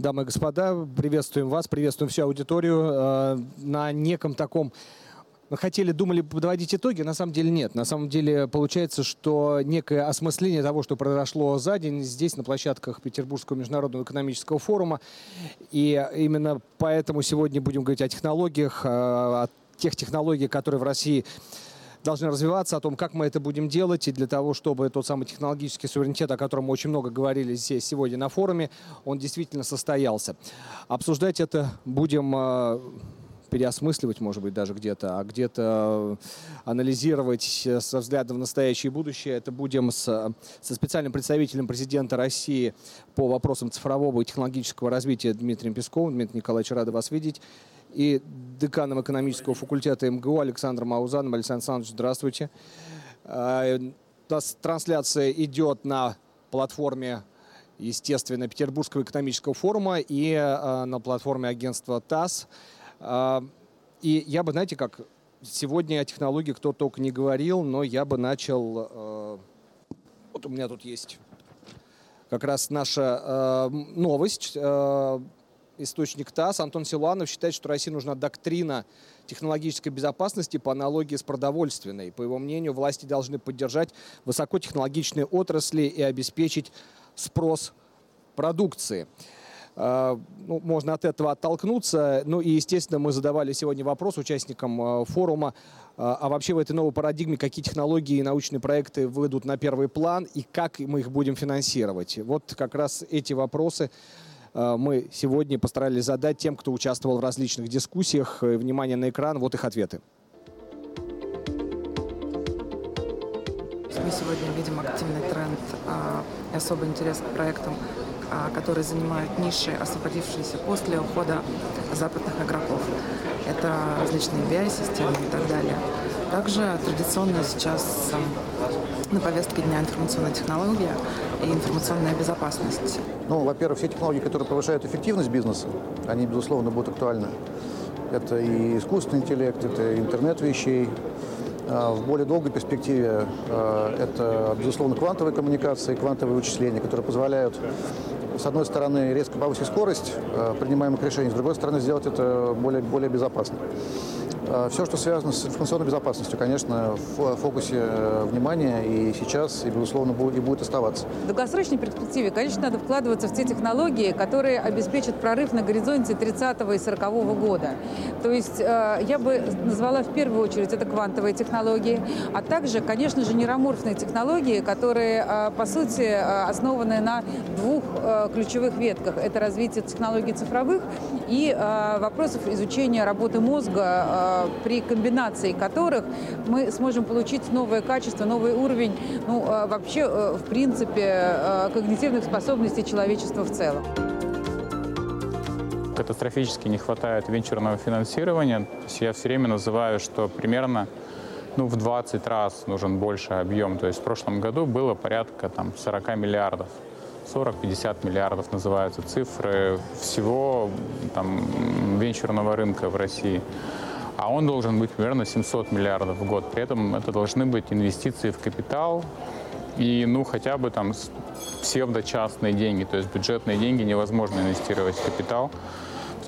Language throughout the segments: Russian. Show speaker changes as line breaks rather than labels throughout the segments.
Дамы и господа, приветствуем вас, приветствуем всю аудиторию э, на неком таком хотели, думали подводить итоги, на самом деле нет. На самом деле получается, что некое осмысление того, что произошло за день здесь, на площадках Петербургского международного экономического форума. И именно поэтому сегодня будем говорить о технологиях, о тех технологиях, которые в России должны развиваться, о том, как мы это будем делать, и для того, чтобы тот самый технологический суверенитет, о котором мы очень много говорили здесь сегодня на форуме, он действительно состоялся. Обсуждать это будем э, переосмысливать, может быть, даже где-то, а где-то анализировать со взглядом в настоящее и будущее. Это будем с, со специальным представителем президента России по вопросам цифрового и технологического развития Дмитрием Песковым. Дмитрий Николаевич, рада вас видеть и деканом экономического факультета МГУ Александром Аузаном. Александр Александрович, здравствуйте. А, трансляция идет на платформе, естественно, Петербургского экономического форума и а, на платформе агентства ТАСС. А, и я бы, знаете, как сегодня о технологии кто только не говорил, но я бы начал... Вот у меня тут есть как раз наша новость источник ТАСС, Антон Силуанов считает, что России нужна доктрина технологической безопасности по аналогии с продовольственной. По его мнению, власти должны поддержать высокотехнологичные отрасли и обеспечить спрос продукции. А, ну, можно от этого оттолкнуться. Ну и, естественно, мы задавали сегодня вопрос участникам а, форума, а, а вообще в этой новой парадигме какие технологии и научные проекты выйдут на первый план и как мы их будем финансировать. Вот как раз эти вопросы мы сегодня постарались задать тем, кто участвовал в различных дискуссиях. Э, внимание на экран, вот их ответы.
Мы сегодня видим активный тренд а, и особый интерес к проектам, а, которые занимают ниши, освободившиеся после ухода западных игроков. Это различные BI-системы и так далее. Также традиционно сейчас на повестке дня информационная технология и информационная безопасность.
Ну, во-первых, все технологии, которые повышают эффективность бизнеса, они, безусловно, будут актуальны. Это и искусственный интеллект, это интернет вещей. А в более долгой перспективе а, это, безусловно, квантовые коммуникации, квантовые вычисления, которые позволяют с одной стороны, резко повысить скорость а, принимаемых решений, с другой стороны, сделать это более, более безопасно. А, Все, что связано с информационной безопасностью, конечно, в фокусе э, внимания и сейчас, и, безусловно, будет, и будет оставаться.
В долгосрочной перспективе, конечно, надо вкладываться в те технологии, которые обеспечат прорыв на горизонте 30 и 40 -го года. То есть э, я бы назвала в первую очередь это квантовые технологии, а также, конечно же, нейроморфные технологии, которые, э, по сути, основаны на двух ключевых ветках. Это развитие технологий цифровых и вопросов изучения работы мозга при комбинации которых мы сможем получить новое качество, новый уровень, ну, а, вообще, э, в принципе, э, когнитивных способностей человечества в целом.
Катастрофически не хватает венчурного финансирования. То есть я все время называю, что примерно ну, в 20 раз нужен больше объем. То есть в прошлом году было порядка там, 40 миллиардов. 40-50 миллиардов называются цифры всего там, венчурного рынка в России а он должен быть примерно 700 миллиардов в год. При этом это должны быть инвестиции в капитал и, ну, хотя бы там псевдо-частные деньги, то есть бюджетные деньги невозможно инвестировать в капитал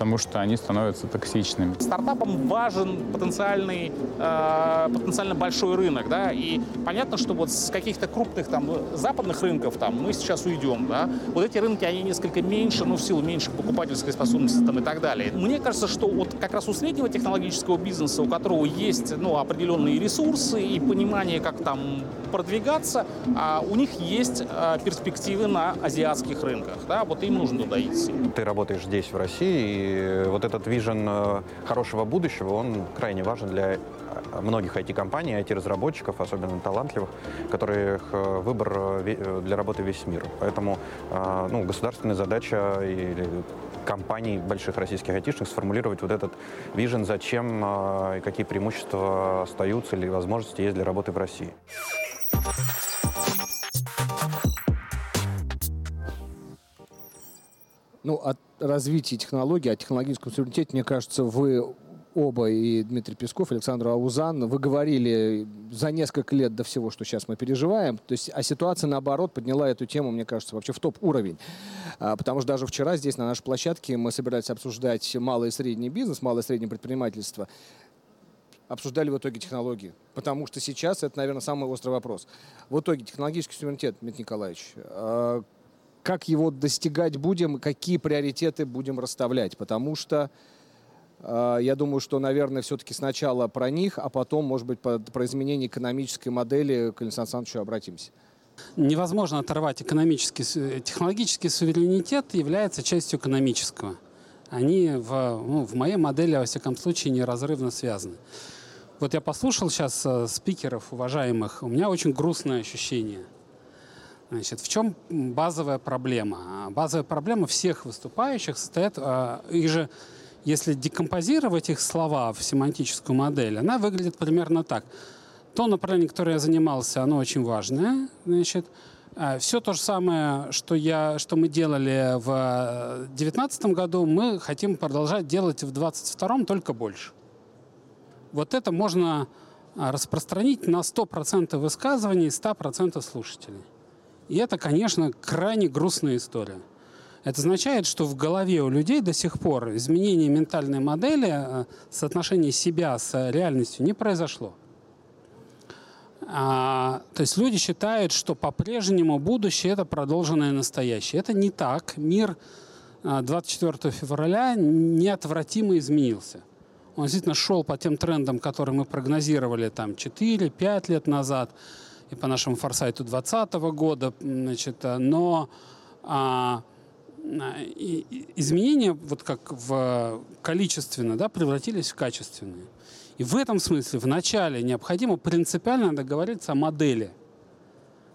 потому что они становятся токсичными.
Стартапам важен потенциальный, э, потенциально большой рынок, да, и понятно, что вот с каких-то крупных там западных рынков там мы сейчас уйдем, да, вот эти рынки, они несколько меньше, ну, в силу меньшей покупательской способности там и так далее. Мне кажется, что вот как раз у среднего технологического бизнеса, у которого есть, ну, определенные ресурсы и понимание, как там продвигаться, а у них есть а, перспективы на азиатских рынках, да, вот им нужно туда идти.
Ты работаешь здесь, в России, и вот этот вижен э, хорошего будущего, он крайне важен для э, многих IT-компаний, IT-разработчиков, особенно талантливых, которых э, выбор для работы весь мир. Поэтому ну, государственная задача или компаний больших российских айтишных сформулировать вот этот вижен, зачем и какие преимущества остаются или возможности есть для работы в России.
Ну, от развития технологий, о технологическом суверенитете, мне кажется, вы оба, и Дмитрий Песков, и Александр Аузан, вы говорили за несколько лет до всего, что сейчас мы переживаем. То есть, а ситуация, наоборот, подняла эту тему, мне кажется, вообще в топ-уровень. А, потому что даже вчера здесь, на нашей площадке, мы собирались обсуждать малый и средний бизнес, малое и среднее предпринимательство обсуждали в итоге технологии. Потому что сейчас это, наверное, самый острый вопрос. В итоге технологический суверенитет, Дмитрий Николаевич, а, как его достигать будем, какие приоритеты будем расставлять? Потому что а, я думаю, что, наверное, все-таки сначала про них, а потом, может быть, про изменение экономической модели к Александру Александровичу обратимся.
Невозможно оторвать экономический, технологический суверенитет является частью экономического. Они в, ну, в моей модели, во всяком случае, неразрывно связаны. Вот я послушал сейчас э, спикеров уважаемых, у меня очень грустное ощущение. Значит, в чем базовая проблема? Базовая проблема всех выступающих состоит, э, их же, если декомпозировать их слова в семантическую модель, она выглядит примерно так. То направление, которое я занимался, оно очень важное. Значит, э, все то же самое, что, я, что мы делали в 2019 году, мы хотим продолжать делать в 2022, только больше. Вот это можно а, распространить на 100% высказываний 100% слушателей. И это, конечно, крайне грустная история. Это означает, что в голове у людей до сих пор изменение ментальной модели, а, соотношение себя с реальностью не произошло. А, то есть люди считают, что по-прежнему будущее это продолженное настоящее. Это не так. Мир 24 а, февраля неотвратимо изменился. Он действительно шел по тем трендам, которые мы прогнозировали там 4-5 лет назад и по нашему форсайту 2020 года. Значит, но а, и, изменения, вот как в количественно, да, превратились в качественные. И в этом смысле вначале необходимо принципиально договориться о модели.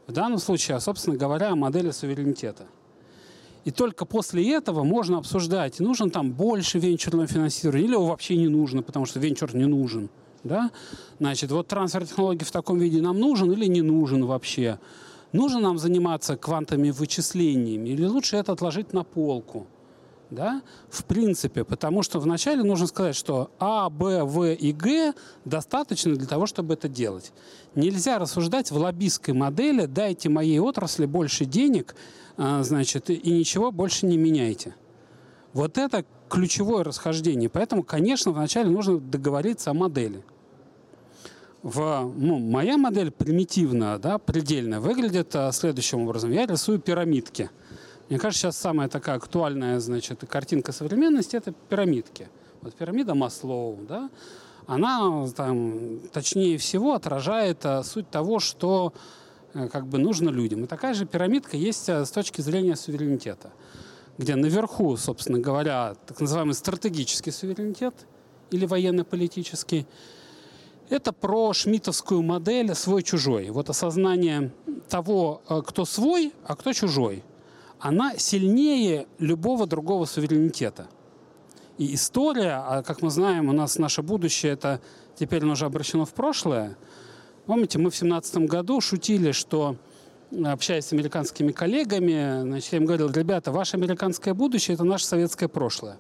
В данном случае, собственно говоря, о модели суверенитета. И только после этого можно обсуждать, нужен там больше венчурного финансирования или его вообще не нужно, потому что венчур не нужен. Да? Значит, вот трансфер технологий в таком виде нам нужен или не нужен вообще? Нужно нам заниматься квантовыми вычислениями или лучше это отложить на полку? Да? В принципе, потому что вначале нужно сказать, что А, Б, В и Г достаточно для того, чтобы это делать. Нельзя рассуждать в лоббистской модели «дайте моей отрасли больше денег», а, значит, и ничего больше не меняйте. Вот это ключевое расхождение. Поэтому, конечно, вначале нужно договориться о модели. В, ну, моя модель примитивная, да, предельная, выглядит а, следующим образом. Я рисую пирамидки. Мне кажется, сейчас самая такая актуальная значит, картинка современности – это пирамидки. Вот пирамида Маслоу, да, она там, точнее всего отражает а, суть того, что Э, как бы нужно людям. И такая же пирамидка есть э, с точки зрения суверенитета, где наверху, собственно говоря, так называемый стратегический суверенитет или военно-политический. Это про шмитовскую модель свой-чужой. Вот осознание того, э, кто свой, а кто чужой, она сильнее любого другого суверенитета. И история, а как мы знаем, у нас наше будущее, это теперь оно уже обращено в прошлое – Помните, мы в 2017 году шутили, что общаясь с американскими коллегами, значит, я им говорил, ребята, ваше американское будущее – это наше советское прошлое.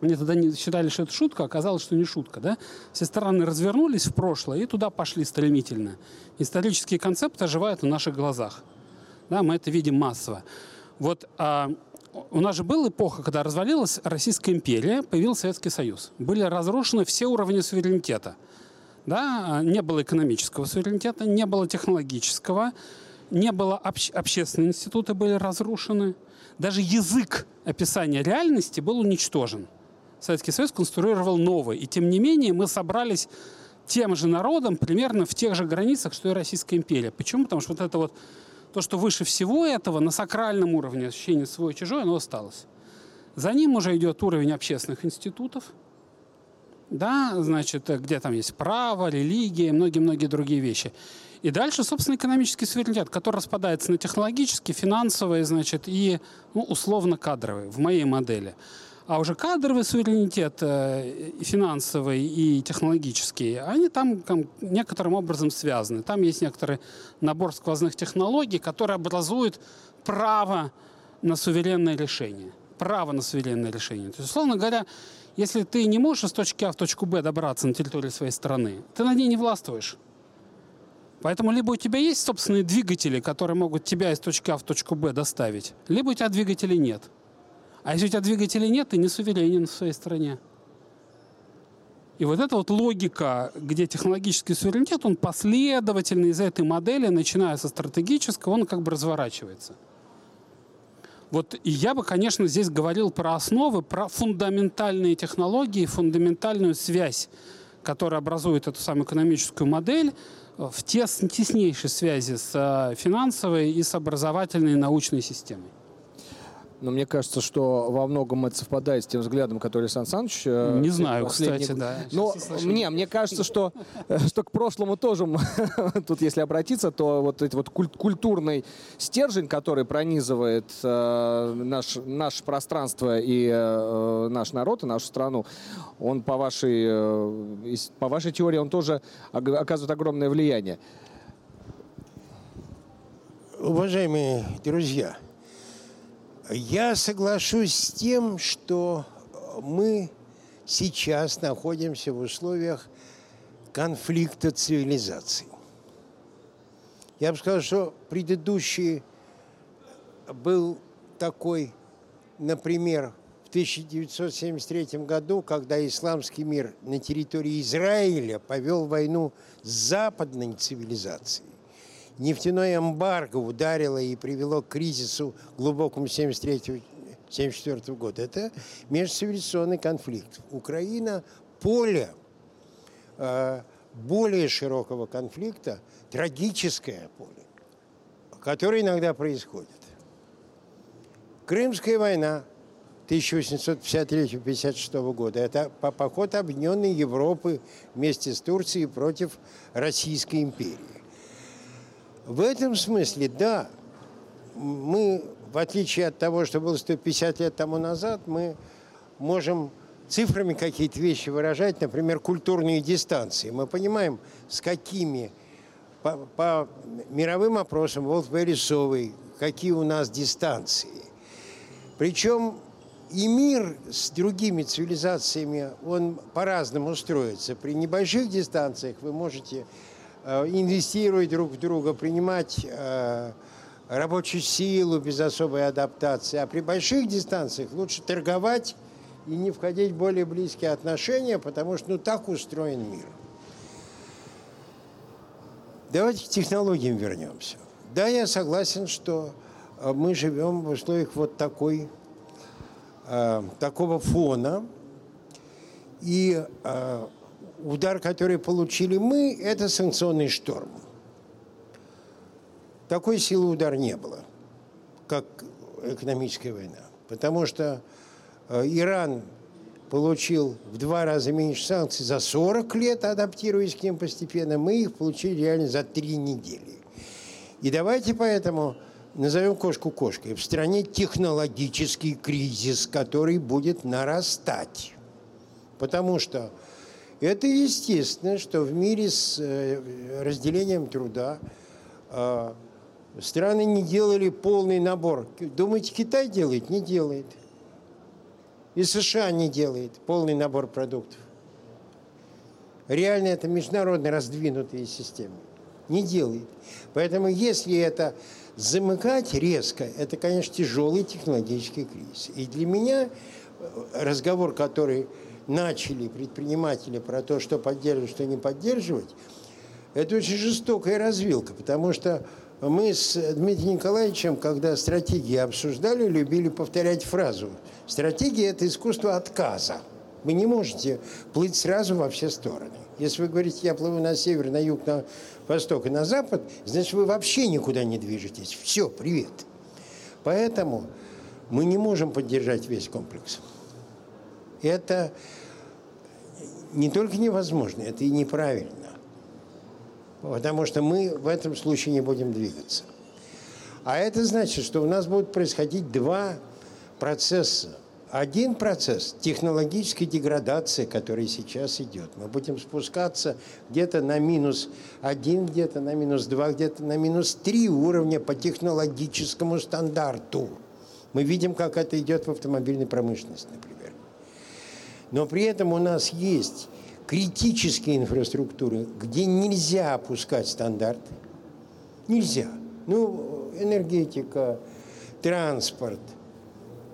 Они тогда не считали, что это шутка, а оказалось, что не шутка. Да? Все страны развернулись в прошлое и туда пошли стремительно. Исторические концепты оживают на наших глазах. Да, мы это видим массово. Вот а, у нас же была эпоха, когда развалилась Российская империя, появился Советский Союз. Были разрушены все уровни суверенитета – да, не было экономического суверенитета, не было технологического, не было обще общественные институты были разрушены. Даже язык описания реальности был уничтожен. Советский Союз конструировал новый. И тем не менее мы собрались тем же народом примерно в тех же границах, что и Российская империя. Почему? Потому что вот это вот то, что выше всего этого, на сакральном уровне ощущение свой-чужой, оно осталось. За ним уже идет уровень общественных институтов – да, значит, где там есть право, религия многие-многие другие вещи. И дальше, собственно, экономический суверенитет, который распадается на технологический, финансовый, значит, и ну, условно-кадровый в моей модели. А уже кадровый суверенитет, э, финансовый и технологический, они там, там некоторым образом связаны. Там есть некоторый набор сквозных технологий, которые образуют право на суверенное решение. право на суверенное решение. То есть, условно говоря, если ты не можешь из точки А в точку Б добраться на территории своей страны, ты на ней не властвуешь. Поэтому либо у тебя есть собственные двигатели, которые могут тебя из точки А в точку Б доставить, либо у тебя двигателей нет. А если у тебя двигателей нет, ты не суверенен в своей стране. И вот эта вот логика, где технологический суверенитет, он последовательно из этой модели, начиная со стратегического, он как бы разворачивается. Вот и я бы, конечно, здесь говорил про основы, про фундаментальные технологии, фундаментальную связь, которая образует эту самую экономическую модель в тес, теснейшей связи с э, финансовой и с образовательной и научной системой.
Но мне кажется, что во многом это совпадает с тем взглядом, который Сан Саныч...
Э, Не знаю, кстати, да.
Но мне, мне кажется, что, э, что к прошлому тоже, тут если обратиться, то вот этот вот культурный стержень, который пронизывает э, наш, наше пространство и э, наш народ, и нашу страну, он по вашей, э, по вашей теории, он тоже оказывает огромное влияние.
Уважаемые друзья, я соглашусь с тем, что мы сейчас находимся в условиях конфликта цивилизаций. Я бы сказал, что предыдущий был такой, например, в 1973 году, когда исламский мир на территории Израиля повел войну с западной цивилизацией нефтяное эмбарго ударило и привело к кризису глубокому 73-74 года. Это межцивилизационный конфликт. Украина – поле э, более широкого конфликта, трагическое поле, которое иногда происходит. Крымская война 1853-56 года. Это поход Объединенной Европы вместе с Турцией против Российской империи. В этом смысле, да, мы, в отличие от того, что было 150 лет тому назад, мы можем цифрами какие-то вещи выражать, например, культурные дистанции. Мы понимаем, с какими по, по мировым опросам Волт Вересовой, какие у нас дистанции. Причем и мир с другими цивилизациями, он по-разному строится. При небольших дистанциях вы можете инвестировать друг в друга, принимать э, рабочую силу без особой адаптации. А при больших дистанциях лучше торговать и не входить в более близкие отношения, потому что ну, так устроен мир. Давайте к технологиям вернемся. Да, я согласен, что э, мы живем в условиях вот такой, э, такого фона. И э, удар, который получили мы, это санкционный шторм. Такой силы удара не было, как экономическая война. Потому что э, Иран получил в два раза меньше санкций за 40 лет, адаптируясь к ним постепенно. Мы их получили реально за три недели. И давайте поэтому назовем кошку кошкой. В стране технологический кризис, который будет нарастать. Потому что это естественно, что в мире с э, разделением труда э, страны не делали полный набор. Думаете, Китай делает? Не делает. И США не делает полный набор продуктов. Реально это международно раздвинутые системы. Не делает. Поэтому если это замыкать резко, это, конечно, тяжелый технологический кризис. И для меня э, разговор, который начали предприниматели про то, что поддерживать, что не поддерживать, это очень жестокая развилка, потому что мы с Дмитрием Николаевичем, когда стратегии обсуждали, любили повторять фразу «Стратегия – это искусство отказа». Вы не можете плыть сразу во все стороны. Если вы говорите, я плыву на север, на юг, на восток и на запад, значит, вы вообще никуда не движетесь. Все, привет. Поэтому мы не можем поддержать весь комплекс это не только невозможно, это и неправильно. Потому что мы в этом случае не будем двигаться. А это значит, что у нас будут происходить два процесса. Один процесс – технологической деградации, который сейчас идет. Мы будем спускаться где-то на минус один, где-то на минус два, где-то на минус три уровня по технологическому стандарту. Мы видим, как это идет в автомобильной промышленности, например. Но при этом у нас есть критические инфраструктуры, где нельзя опускать стандарты. Нельзя. Ну, энергетика, транспорт,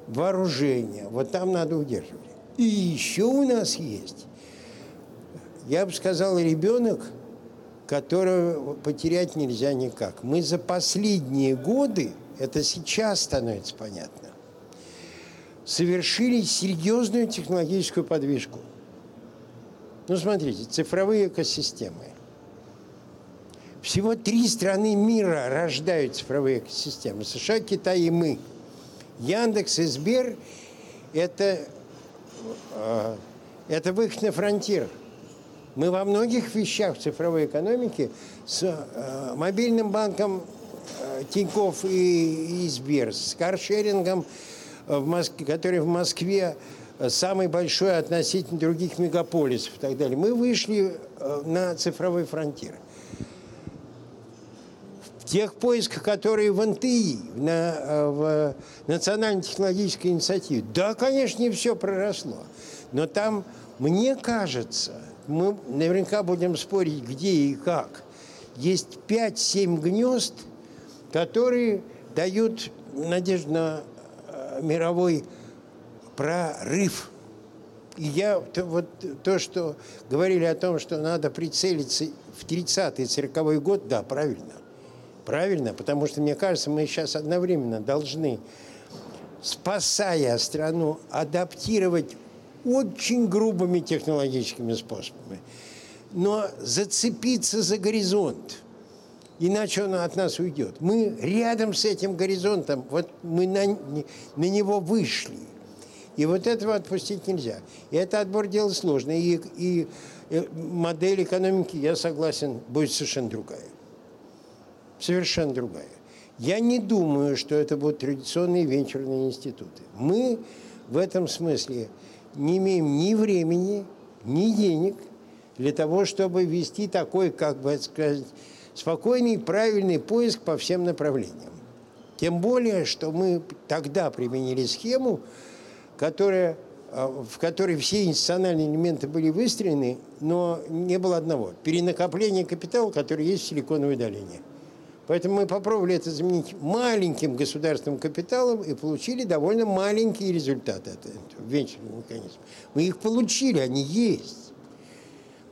вооружение. Вот там надо удерживать. И еще у нас есть, я бы сказал, ребенок, которого потерять нельзя никак. Мы за последние годы, это сейчас становится понятно, совершили серьезную технологическую подвижку. Ну, смотрите, цифровые экосистемы. Всего три страны мира рождают цифровые экосистемы. США, Китай и мы. Яндекс и Сбер – это, э, это выход на фронтир. Мы во многих вещах цифровой экономике с э, мобильным банком э, Тинькофф и, и Сбер, с каршерингом, в Москве, который в Москве самый большой относительно других мегаполисов и так далее. Мы вышли на цифровой фронтир – тех поисках, которые в НТИ, на, э, в Национальной технологической инициативе. Да, конечно, не все проросло. Но там, мне кажется, мы наверняка будем спорить, где и как. Есть 5-7 гнезд, которые дают надежду на э, мировой прорыв. И я вот то, что говорили о том, что надо прицелиться в 30-й, 40-й год, да, правильно. Правильно? Потому что, мне кажется, мы сейчас одновременно должны, спасая страну, адаптировать очень грубыми технологическими способами, но зацепиться за горизонт. Иначе он от нас уйдет. Мы рядом с этим горизонтом, вот мы на, на него вышли. И вот этого отпустить нельзя. И это отбор дела сложный. И, и, и э, модель экономики, я согласен, будет совершенно другая совершенно другая. Я не думаю, что это будут традиционные венчурные институты. Мы в этом смысле не имеем ни времени, ни денег для того, чтобы вести такой, как бы сказать, спокойный, правильный поиск по всем направлениям. Тем более, что мы тогда применили схему, которая, а, в которой все институциональные элементы были выстроены, но не было одного – перенакопление капитала, который есть в Силиконовой долине. Поэтому мы попробовали это заменить маленьким государственным капиталом и получили довольно маленькие результаты. Это, это венчурный механизм. Мы их получили, они есть.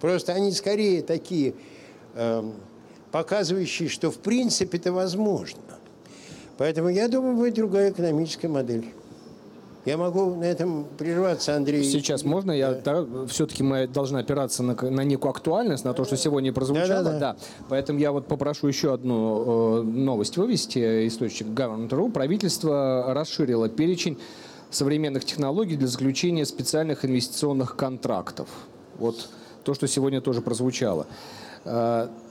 Просто они скорее такие, э, показывающие, что в принципе это возможно. Поэтому я думаю, будет другая экономическая модель. Я могу на этом прерваться, Андрей.
Сейчас можно? Я да. все-таки мы должны опираться на, на некую актуальность, на то, что сегодня прозвучало. Да, да, да. да. Поэтому я вот попрошу еще одну э, новость вывести. Источник Government.ru. Правительство расширило перечень современных технологий для заключения специальных инвестиционных контрактов. Вот то, что сегодня тоже прозвучало.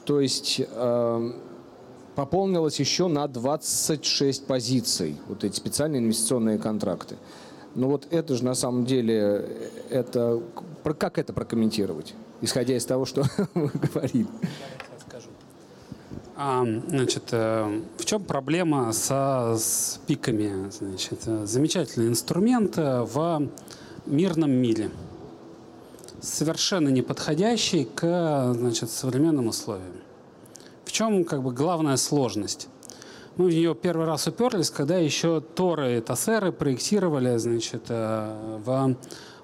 Э, то есть э, пополнилось еще на 26 позиций вот эти специальные инвестиционные контракты. Но вот это же на самом деле, это, как это прокомментировать, исходя из того, что вы говорили?
А, значит, э, в чем проблема со с пиками? Значит, замечательный инструмент э, в мирном мире, совершенно не подходящий к значит, современным условиям. В чем как бы главная сложность? Мы в нее первый раз уперлись, когда еще Торы и Тассеры проектировали значит, э, в,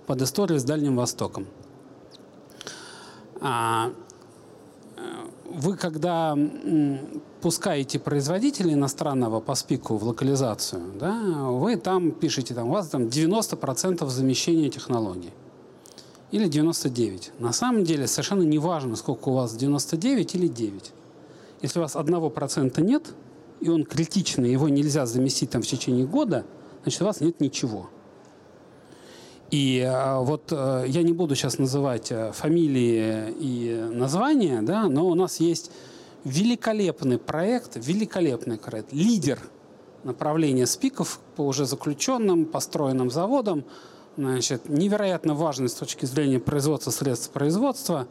под историю с Дальним Востоком. А, э, вы, когда пускаете производителя иностранного по спику в локализацию, да, вы там пишете, там, у вас там 90% замещения технологий. Или 99. На самом деле совершенно не важно, сколько у вас 99 или 9. Если у вас одного процента нет, и он критичный, его нельзя заместить там в течение года, значит, у вас нет ничего. И э, вот э, я не буду сейчас называть э, фамилии и названия, да, но у нас есть великолепный проект, великолепный проект, лидер направления СПИКов по уже заключенным, построенным заводам, значит, невероятно важный с точки зрения производства средств производства,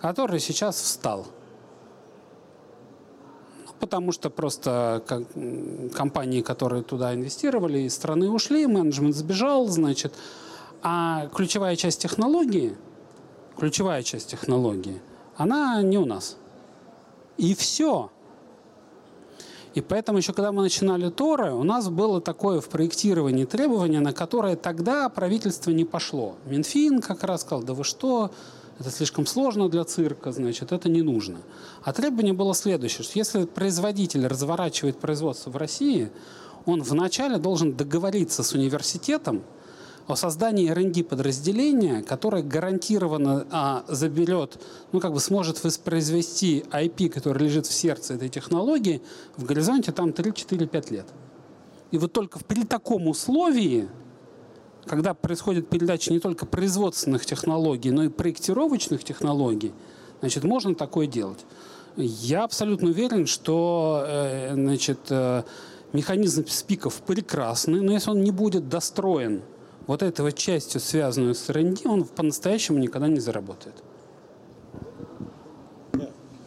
который сейчас встал – потому что просто компании, которые туда инвестировали, из страны ушли, менеджмент сбежал, значит. А ключевая часть технологии, ключевая часть технологии, она не у нас. И все. И поэтому еще когда мы начинали Торы, у нас было такое в проектировании требование, на которое тогда правительство не пошло. Минфин как раз сказал, да вы что, это слишком сложно для цирка, значит, это не нужно. А требование было следующее, что если производитель разворачивает производство в России, он вначале должен договориться с университетом, о создании R&D подразделения, которое гарантированно а, заберет, ну как бы сможет воспроизвести IP, который лежит в сердце этой технологии, в горизонте там 3-4-5 лет. И вот только при таком условии, когда происходит передача не только производственных технологий, но и проектировочных технологий, значит, можно такое делать. Я абсолютно уверен, что э, значит, э, механизм спиков прекрасный, но если он не будет достроен вот этого частью, связанную с R&D, он по-настоящему никогда не заработает.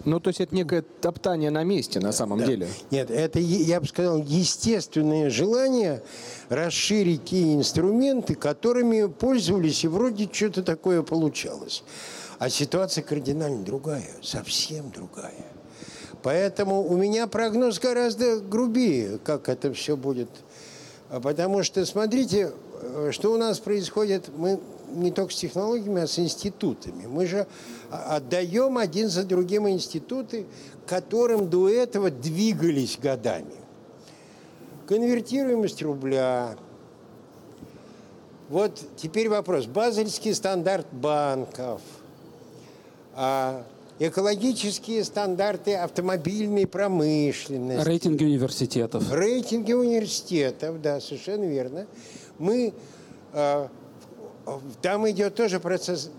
Ну, то есть это некое топтание на месте на самом
да.
деле.
Нет, это, я бы сказал, естественное желание расширить те инструменты, которыми пользовались, и вроде что-то такое получалось. А ситуация кардинально другая, совсем другая. Поэтому у меня прогноз гораздо грубее, как это все будет. Потому что, смотрите, что у нас происходит? Мы не только с технологиями, а с институтами. Мы же отдаем один за другим институты, которым до этого двигались годами. Конвертируемость рубля. Вот теперь вопрос. Базельский стандарт банков. А экологические стандарты автомобильной промышленности.
Рейтинги университетов.
Рейтинги университетов, да, совершенно верно мы, э, там идет тоже процесс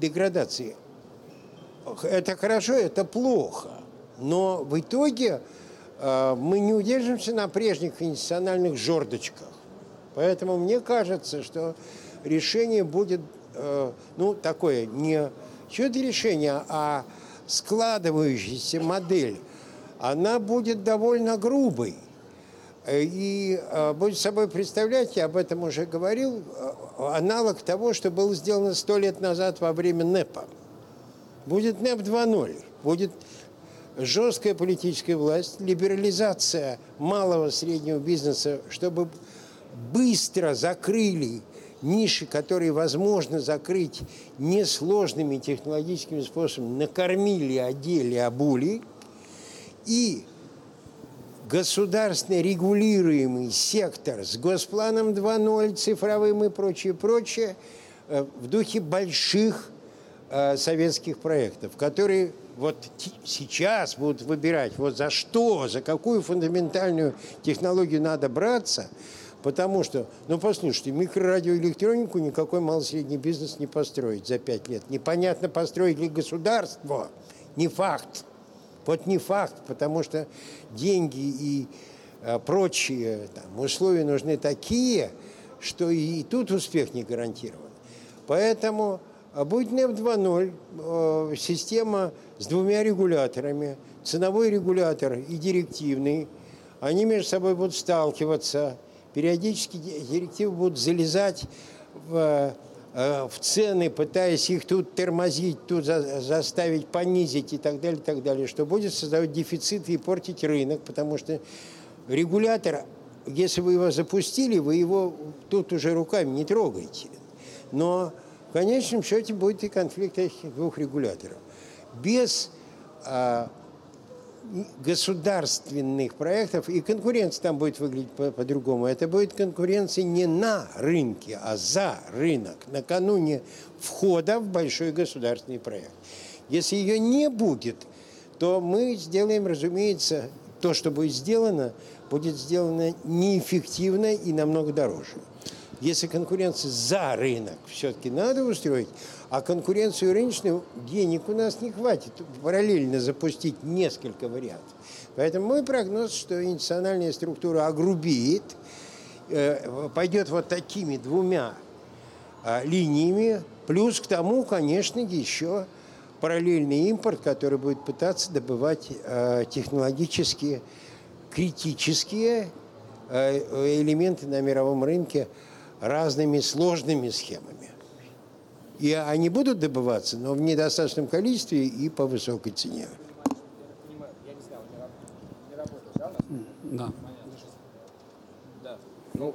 деградации. Это хорошо, это плохо. Но в итоге э, мы не удержимся на прежних институциональных жердочках. Поэтому мне кажется, что решение будет, э, ну, такое, не чудо решение, а складывающаяся модель, она будет довольно грубой. Э, и э, будет собой представлять, я об этом уже говорил, э, аналог того, что было сделано сто лет назад во время НЭПа. Будет НЭП 2.0, будет жесткая политическая власть, либерализация малого среднего бизнеса, чтобы быстро закрыли ниши, которые возможно закрыть несложными технологическими способами, накормили, одели, обули, и государственно регулируемый сектор с госпланом 2.0, цифровым и прочее, прочее, э, в духе больших э, советских проектов, которые вот сейчас будут выбирать, вот за что, за какую фундаментальную технологию надо браться, потому что, ну, послушайте, микрорадиоэлектронику никакой малый-средний бизнес не построить за пять лет. Непонятно, построить ли государство, не факт. Вот не факт, потому что деньги и э, прочие там, условия нужны такие, что и тут успех не гарантирован. Поэтому э, будет НЕП 2.0, э, система с двумя регуляторами, ценовой регулятор и директивный, они между собой будут сталкиваться, периодически директивы будут залезать в в цены, пытаясь их тут тормозить, тут за, заставить понизить и так далее, и так далее, что будет создавать дефициты и портить рынок, потому что регулятор, если вы его запустили, вы его тут уже руками не трогаете. Но в конечном счете будет и конфликт этих двух регуляторов. Без а, государственных проектов, и конкуренция там будет выглядеть по-другому. По Это будет конкуренция не на рынке, а за рынок, накануне входа в большой государственный проект. Если ее не будет, то мы сделаем, разумеется, то, что будет сделано, будет сделано неэффективно и намного дороже. Если конкуренция за рынок все-таки надо устроить, а конкуренцию рыночную денег у нас не хватит параллельно запустить несколько вариантов. Поэтому мой прогноз, что институциональная структура огрубеет, э, пойдет вот такими двумя а, линиями, плюс к тому, конечно, еще параллельный импорт, который будет пытаться добывать э, технологически критические э, элементы на мировом рынке разными сложными схемами. И они будут добываться, но в недостаточном количестве и по высокой цене.
Да.
Ну,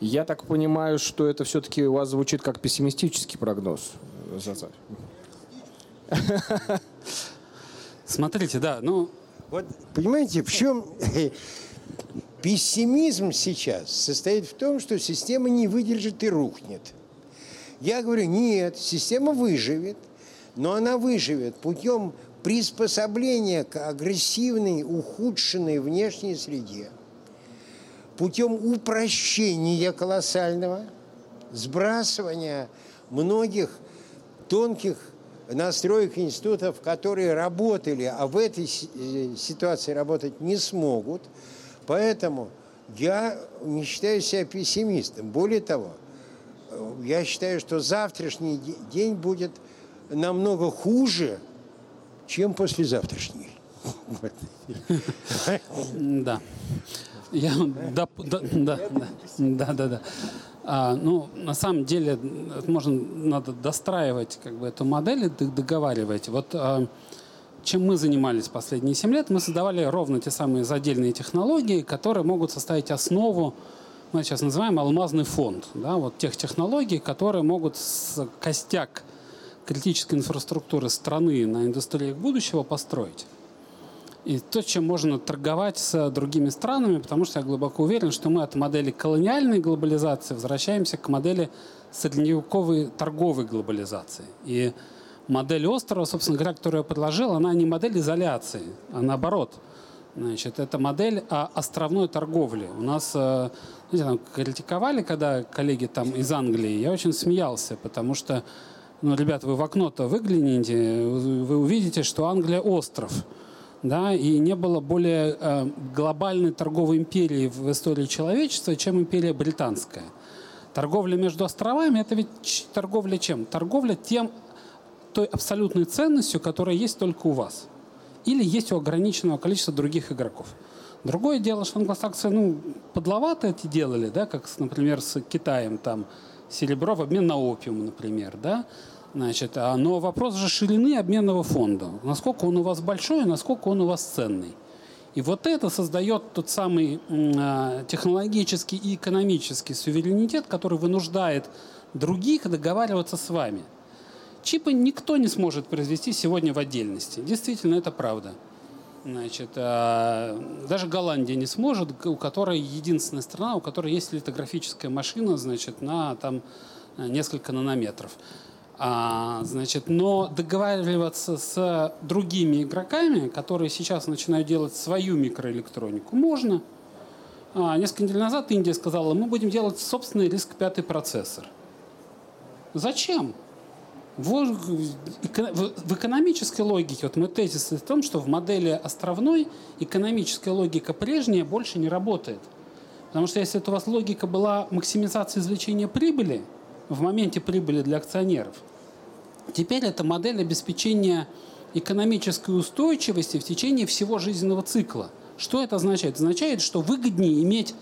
я так понимаю, что это все-таки у вас звучит как пессимистический прогноз.
Смотрите, да, ну...
Вот, понимаете, в чем пессимизм сейчас состоит в том, что система не выдержит и рухнет. Я говорю, нет, система выживет, но она выживет путем приспособления к агрессивной, ухудшенной внешней среде, путем упрощения колоссального, сбрасывания многих тонких настроек институтов, которые работали, а в этой э, ситуации работать не смогут. Поэтому я не считаю себя пессимистом. Более того, я считаю, что завтрашний день будет намного хуже, чем послезавтрашний.
Да. Я, да, да, да, да, да, да. А, ну, на самом деле, можно, надо достраивать как бы эту модель и договаривать. Вот а, чем мы занимались последние 7 лет, мы создавали ровно те самые задельные технологии, которые могут составить основу, мы сейчас называем алмазный фонд, да, вот тех технологий, которые могут с костяк критической инфраструктуры страны на индустриях будущего построить и то, чем можно торговать с другими странами, потому что я глубоко уверен, что мы от модели колониальной глобализации возвращаемся к модели средневековой торговой глобализации. И модель острова, собственно говоря, которую я предложил, она не модель изоляции, а наоборот. Значит, это модель а, островной торговли. У нас э, знаете, там, критиковали, когда коллеги там из Англии, я очень смеялся, потому что, ну, ребят, вы в окно-то выгляните, вы увидите, что Англия остров да, и не было более э, глобальной торговой империи в истории человечества, чем империя британская. Торговля между островами – это ведь торговля чем? Торговля тем, той абсолютной ценностью, которая есть только у вас. Или есть у ограниченного количества других игроков. Другое дело, что англосаксы ну, подловато эти делали, да, как, например, с Китаем, там, серебро в обмен на опиум, например, да, Значит, а, но вопрос же ширины обменного фонда. Насколько он у вас большой, насколько он у вас ценный. И вот это создает тот самый э, технологический и экономический суверенитет, который вынуждает других договариваться с вами. Чипы никто не сможет произвести сегодня в отдельности. Действительно, это правда. Значит, э, даже Голландия не сможет, у которой единственная страна, у которой есть литографическая машина, значит, на там, несколько нанометров. А, значит, но договариваться с другими игроками, которые сейчас начинают делать свою микроэлектронику, можно. А, несколько недель назад Индия сказала, мы будем делать собственный риск пятый процессор. Зачем? В, экономической логике, вот мы тезис в том, что в модели островной экономическая логика прежняя больше не работает. Потому что если это у вас логика была максимизация извлечения прибыли – в моменте прибыли для акционеров. Теперь это модель обеспечения экономической устойчивости в течение всего жизненного цикла. Что это означает? Это означает, что выгоднее иметь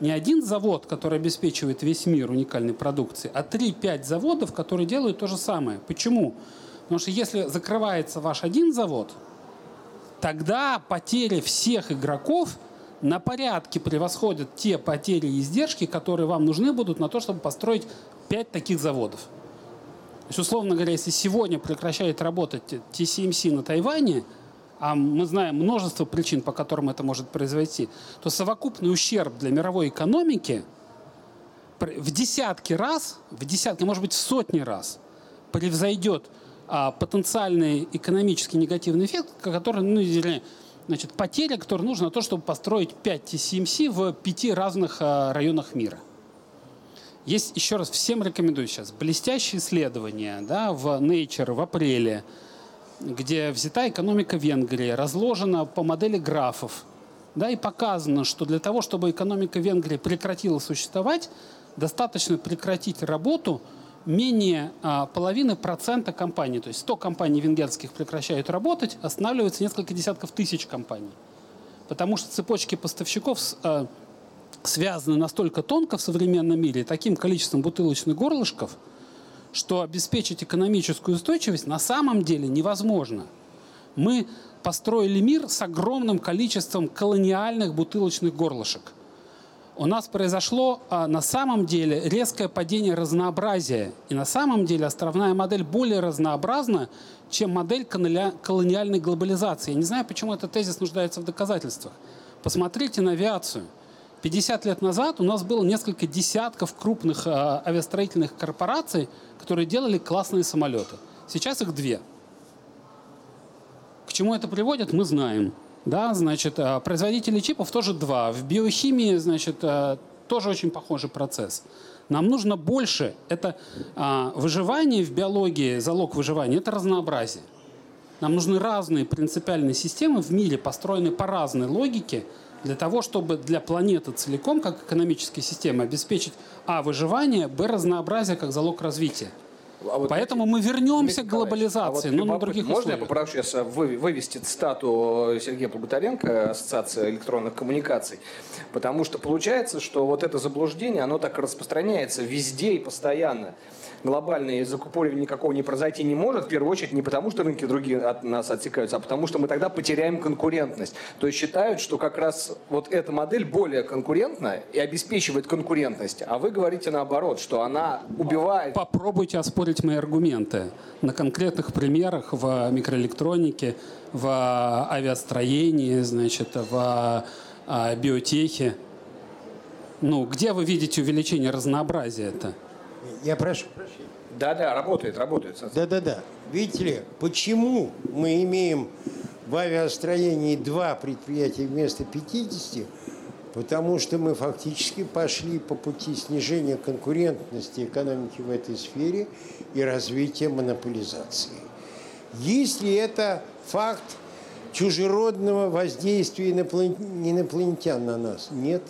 не один завод, который обеспечивает весь мир уникальной продукцией, а 3-5 заводов, которые делают то же самое. Почему? Потому что если закрывается ваш один завод, тогда потери всех игроков на порядке превосходят те потери и издержки, которые вам нужны будут на то, чтобы построить пять таких заводов. То есть, условно говоря, если сегодня прекращает работать TCMC на Тайване, а мы знаем множество причин, по которым это может произойти, то совокупный ущерб для мировой экономики в десятки раз, в десятки, может быть, в сотни раз превзойдет а, потенциальный экономический негативный эффект, который, ну, значит, потеря, которая нужна на то, чтобы построить 5 TCMC в пяти разных а, районах мира. Есть, еще раз, всем рекомендую сейчас, блестящее исследование да, в Nature в апреле, где взята экономика Венгрии, разложена по модели графов, да, и показано, что для того, чтобы экономика Венгрии прекратила существовать, достаточно прекратить работу менее а, половины процента компаний. То есть 100 компаний венгерских прекращают работать, останавливаются несколько десятков тысяч компаний. Потому что цепочки поставщиков а, связаны настолько тонко в современном мире таким количеством бутылочных горлышков, что обеспечить экономическую устойчивость на самом деле невозможно. Мы построили мир с огромным количеством колониальных бутылочных горлышек. У нас произошло а, на самом деле резкое падение разнообразия. И на самом деле островная модель более разнообразна, чем модель колониальной глобализации. Я не знаю, почему этот тезис нуждается в доказательствах. Посмотрите на авиацию. 50 лет назад у нас было несколько десятков крупных э, авиастроительных корпораций, которые делали классные самолеты. Сейчас их две. К чему это приводит, мы знаем. Да, значит, э, производители чипов тоже два. В биохимии, значит, э, тоже очень похожий процесс. Нам нужно больше. Это а, выживание в биологии, залог выживания – это разнообразие. Нам нужны разные принципиальные системы в мире, построенные по разной логике, для того, чтобы для планеты целиком, как экономической системы, обеспечить а. выживание, б. разнообразие как залог развития. А вот Поэтому мы вернемся к глобализации, а вот но на других
Можно
условиях.
я попрошу сейчас э, вывести цитату Сергея Плугутаренко, Ассоциация электронных коммуникаций? Потому что получается, что вот это заблуждение, оно так распространяется везде и постоянно глобальное закупоривание никакого не произойти не может, в первую очередь не потому, что рынки другие от нас отсекаются, а потому что мы тогда потеряем конкурентность. То есть считают, что как раз вот эта модель более конкурентна и обеспечивает конкурентность, а вы говорите наоборот, что она убивает.
Попробуйте оспорить мои аргументы на конкретных примерах в микроэлектронике, в авиастроении, значит, в а, биотехе. Ну, где вы видите увеличение разнообразия это?
Я прошу
Да, да, работает, работает.
Да, да, да. Видите ли, почему мы имеем в авиастроении два предприятия вместо 50? Потому что мы фактически пошли по пути снижения конкурентности экономики в этой сфере и развития монополизации. Если это факт чужеродного воздействия инопланетян на нас? Нет,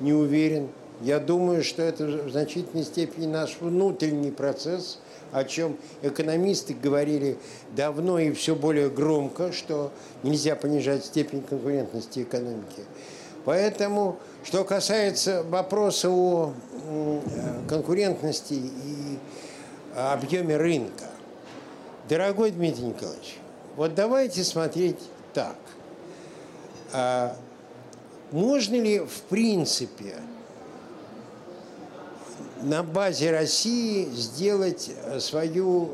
не уверен. Я думаю, что это в значительной степени наш внутренний процесс, о чем экономисты говорили давно и все более громко, что нельзя понижать степень конкурентности экономики. Поэтому, что касается вопроса о конкурентности и объеме рынка, дорогой Дмитрий Николаевич, вот давайте смотреть так. А можно ли в принципе на базе России сделать э, свою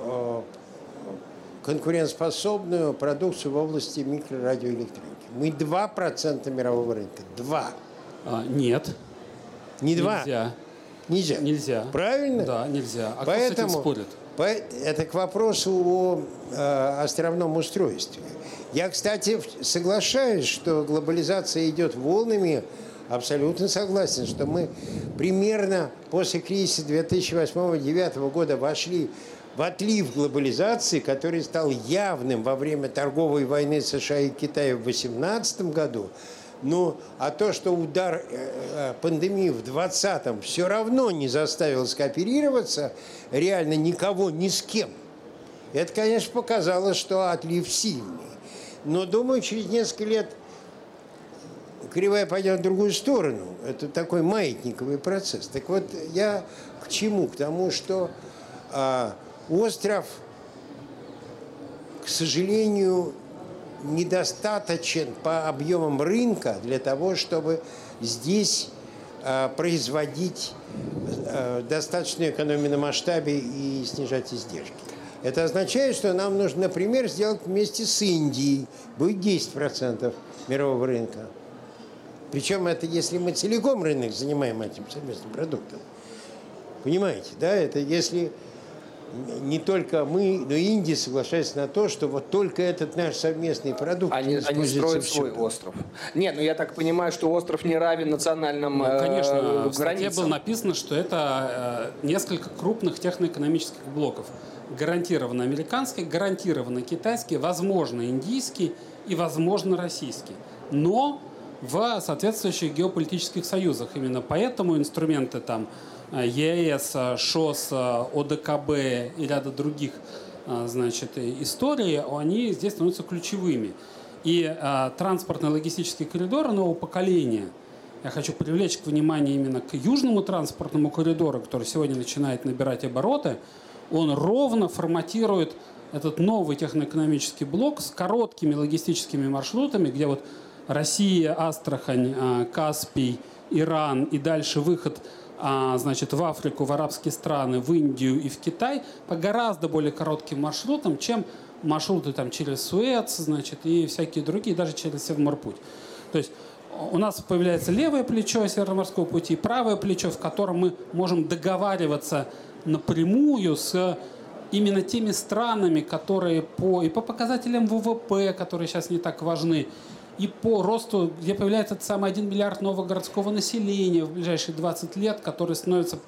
э, конкурентоспособную продукцию в области микрорадиоэлектроники. Мы 2% мирового рынка. 2.
А, нет.
Не 2?
Нельзя.
Нельзя.
Нельзя.
Правильно?
Да, нельзя. А
Поэтому,
кто с этим
спорит? Это к вопросу о э, островном устройстве. Я, кстати, соглашаюсь, что глобализация идет волнами, абсолютно согласен, что мы примерно после кризиса 2008-2009 года вошли в отлив глобализации, который стал явным во время торговой войны США и Китая в 2018 году. Ну, а то, что удар э, э, пандемии в 2020 все равно не заставил скооперироваться реально никого ни с кем, это, конечно, показало, что отлив сильный. Но, думаю, через несколько лет кривая пойдет в другую сторону. Это такой маятниковый процесс. Так вот, я к чему? К тому, что а, остров, к сожалению, недостаточен по объемам рынка для того, чтобы здесь а, производить а, достаточную экономию на масштабе и снижать издержки. Это означает, что нам нужно, например, сделать вместе с Индией, будет 10% мирового рынка. Причем это если мы целиком рынок занимаем этим совместным продуктом. Понимаете, да? Это если не только мы, но и Индия соглашается на то, что вот только этот наш совместный продукт.
Они, они строят свой остров. Нет, ну я так понимаю, что остров не равен национальным ну,
Конечно,
э,
в статье было написано, что это э, несколько крупных техноэкономических блоков. Гарантированно американский, гарантированно китайский, возможно индийский и возможно российский. Но в соответствующих геополитических союзах. Именно поэтому инструменты там ЕС, ШОС, ОДКБ и ряда других значит, историй, они здесь становятся ключевыми. И а, транспортный логистический коридор нового поколения, я хочу привлечь к вниманию именно к южному транспортному коридору, который сегодня начинает набирать обороты, он ровно форматирует этот новый техноэкономический блок с короткими логистическими маршрутами, где вот Россия, Астрахань, а, Каспий, Иран и дальше выход а, значит, в Африку, в арабские страны, в Индию и в Китай по гораздо более коротким маршрутам, чем маршруты там через Суэц, значит, и всякие другие, даже через Севморпуть. То есть у нас появляется левое плечо Североморского пути, правое плечо, в котором мы можем договариваться напрямую с именно теми странами, которые по, и по показателям ВВП, которые сейчас не так важны, и по росту, где появляется этот самый 1 миллиард нового городского населения в ближайшие 20 лет, которые становятся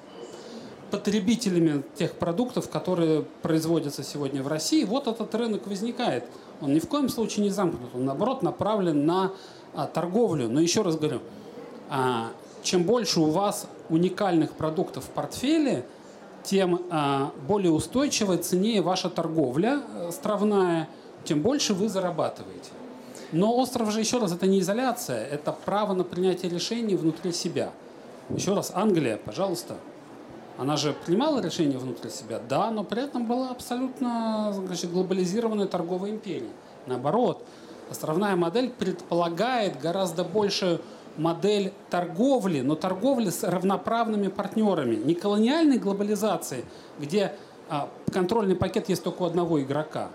потребителями тех продуктов, которые производятся сегодня в России, вот этот рынок возникает. Он ни в коем случае не замкнут, он наоборот направлен на а, торговлю. Но еще раз говорю, а, чем больше у вас уникальных продуктов в портфеле, тем а, более устойчивая, ценнее ваша торговля островная, э, тем больше вы зарабатываете. Но остров же, еще раз, это не изоляция, это право на принятие решений внутри себя. Еще раз, Англия, пожалуйста, она же принимала решения внутри себя, да, но при этом была абсолютно значит, глобализированная торговая империя. Наоборот, островная модель предполагает гораздо больше модель торговли, но торговли с равноправными партнерами. Не колониальной глобализации, где а, контрольный пакет есть только у одного игрока,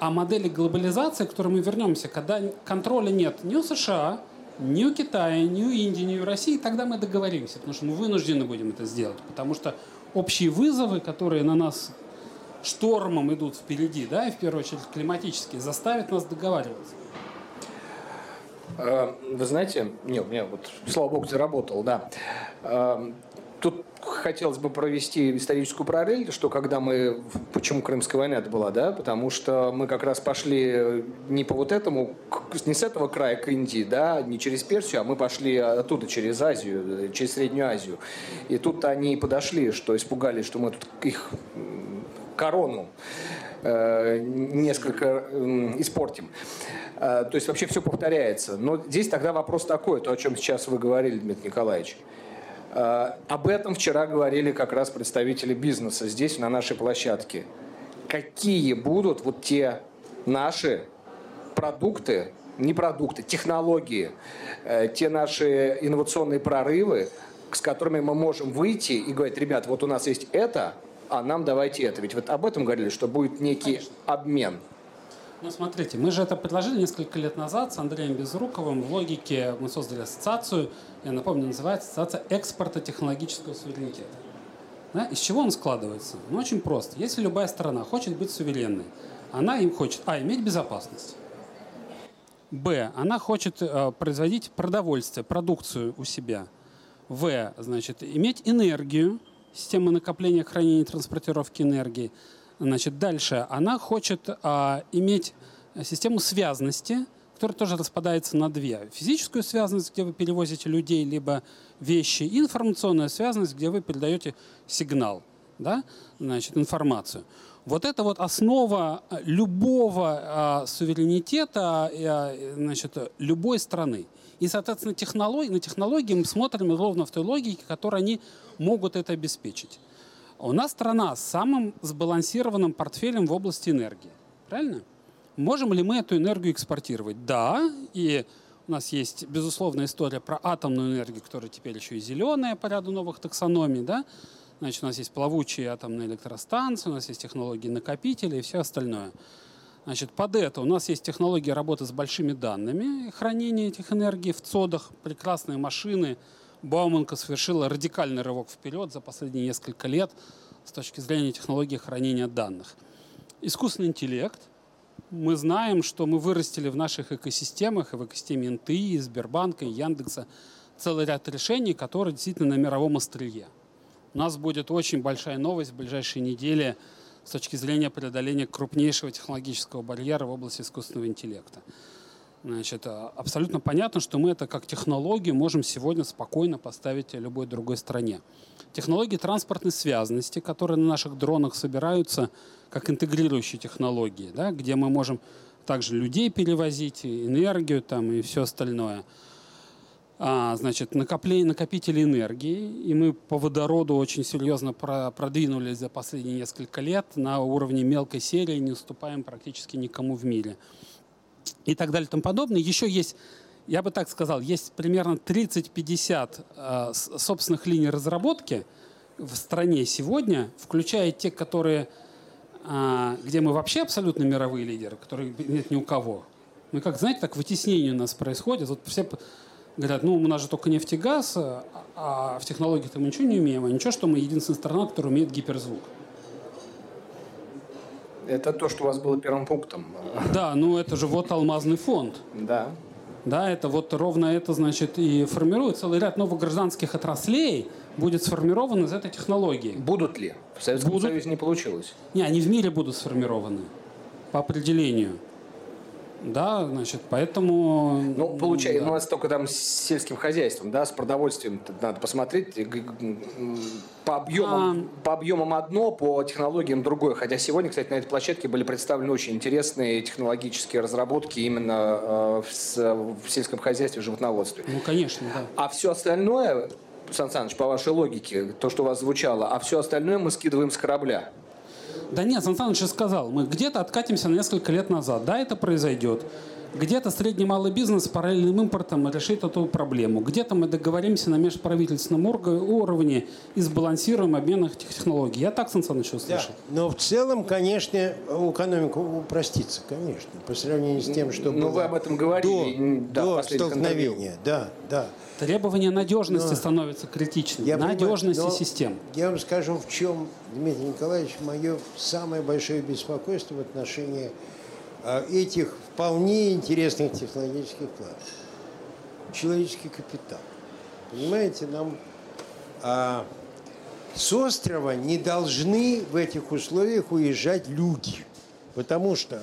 а модели глобализации, к которой мы вернемся, когда контроля нет ни у США, ни у Китая, ни у Индии, ни у России, тогда мы договоримся, потому что мы вынуждены будем это сделать, потому что общие вызовы, которые на нас штормом идут впереди, да, и в первую очередь климатические, заставят нас договариваться.
Э, вы знаете, не, у меня вот, слава богу, заработал, да. Э, тут хотелось бы провести историческую параллель, что когда мы... Почему Крымская война это была, да? Потому что мы как раз пошли не по вот этому, не с этого края к Индии, да, не через Персию, а мы пошли оттуда, через Азию, через Среднюю Азию. И тут они подошли, что испугались, что мы тут их корону э, несколько э, испортим. Э, то есть вообще все повторяется. Но здесь тогда вопрос такой, то, о чем сейчас вы говорили, Дмитрий Николаевич. Об этом вчера говорили как раз представители бизнеса здесь, на нашей площадке. Какие будут вот те наши продукты, не продукты, технологии, э, те наши инновационные прорывы, с которыми мы можем выйти и говорить, ребят, вот у нас есть это, а нам давайте это. Ведь вот об этом говорили, что будет некий Конечно. обмен.
Ну, смотрите, мы же это предложили несколько лет назад с Андреем Безруковым. В логике мы создали ассоциацию, я напомню, называется Ассоциация экспорта технологического суверенитета. Да? Из чего он складывается? Ну, очень просто. Если любая страна хочет быть суверенной, она им хочет, а, иметь безопасность, б, она хочет э, производить продовольствие, продукцию у себя, в, значит, иметь энергию, система накопления, хранения, транспортировки энергии, Значит, дальше она хочет а, иметь систему связности, которая тоже распадается на две. Физическую связность, где вы перевозите людей, либо вещи, и информационная связность, где вы передаете сигнал, да? Значит, информацию. Вот это вот основа любого а, суверенитета а, значит, любой страны. И, соответственно, технологии, на технологии мы смотрим ровно в той логике, которой они могут это обеспечить. У нас страна с самым сбалансированным портфелем в области энергии. Правильно? Можем ли мы эту энергию экспортировать? Да. И у нас есть, безусловно, история про атомную энергию, которая теперь еще и зеленая по ряду новых таксономий. Да? Значит, у нас есть плавучие атомные электростанции, у нас есть технологии накопителей и все остальное. Значит, под это у нас есть технологии работы с большими данными, хранения этих энергий в ЦОДах, прекрасные машины, Бауманка совершила радикальный рывок вперед за последние несколько лет с точки зрения технологии хранения данных. Искусственный интеллект. Мы знаем, что мы вырастили в наших экосистемах, и в экосистеме НТИ, Сбербанка, и Яндекса целый ряд решений, которые действительно на мировом острие. У нас будет очень большая новость в ближайшие недели с точки зрения преодоления крупнейшего технологического барьера в области искусственного интеллекта. Значит, а, абсолютно понятно, что мы это как технологию можем сегодня спокойно поставить любой другой стране. Технологии транспортной связанности, которые на наших дронах собираются как интегрирующие технологии, да, где мы можем также людей перевозить, энергию там, и все остальное. А, значит, накопление, накопители энергии. И мы по водороду очень серьезно про, продвинулись за последние несколько лет на уровне мелкой серии, не уступаем практически никому в мире и так далее и тому подобное. Еще есть, я бы так сказал, есть примерно 30-50 э, собственных линий разработки в стране сегодня, включая те, которые, э, где мы вообще абсолютно мировые лидеры, которые нет ни у кого. Ну, как, знаете, так вытеснение у нас происходит. Вот все говорят, ну, у нас же только нефть и газ, а, а в технологиях мы ничего не умеем, а ничего, что мы единственная страна, которая умеет гиперзвук.
Это то, что у вас было первым пунктом.
Да, ну это же вот алмазный фонд.
Да.
Да, это вот ровно это, значит, и формирует целый ряд новых гражданских отраслей, будет сформирован из этой технологии.
Будут ли? В Советском будут... Союзе не получилось.
Не, они в мире будут сформированы по определению. Да, значит, поэтому...
Ну, получается, да. ну, у нас только там с сельским хозяйством, да, с продовольствием надо посмотреть. По объемам, а... по объемам одно, по технологиям другое. Хотя сегодня, кстати, на этой площадке были представлены очень интересные технологические разработки именно э, в, в сельском хозяйстве, в животноводстве.
Ну, конечно, да.
А все остальное, Сан Саныч, по вашей логике, то, что у вас звучало, а все остальное мы скидываем с корабля.
Да нет, Сан Саныч сказал, мы где-то откатимся на несколько лет назад. Да, это произойдет. Где-то средний малый бизнес с параллельным импортом решит эту проблему. Где-то мы договоримся на межправительственном уровне и сбалансируем обмен этих технологий. Я так, Сан Саныч, услышал. Да,
но в целом, конечно, экономика упростится, конечно, по сравнению с тем, что
ну, было вы об этом говорили
до, да, до столкновения. Да, да.
Требование надежности но, становится критичным. Я надежности понимаю, систем.
Я вам скажу, в чем, Дмитрий Николаевич, мое самое большое беспокойство в отношении а, этих вполне интересных технологических планов. Человеческий капитал. Понимаете, нам а, с острова не должны в этих условиях уезжать люди. Потому что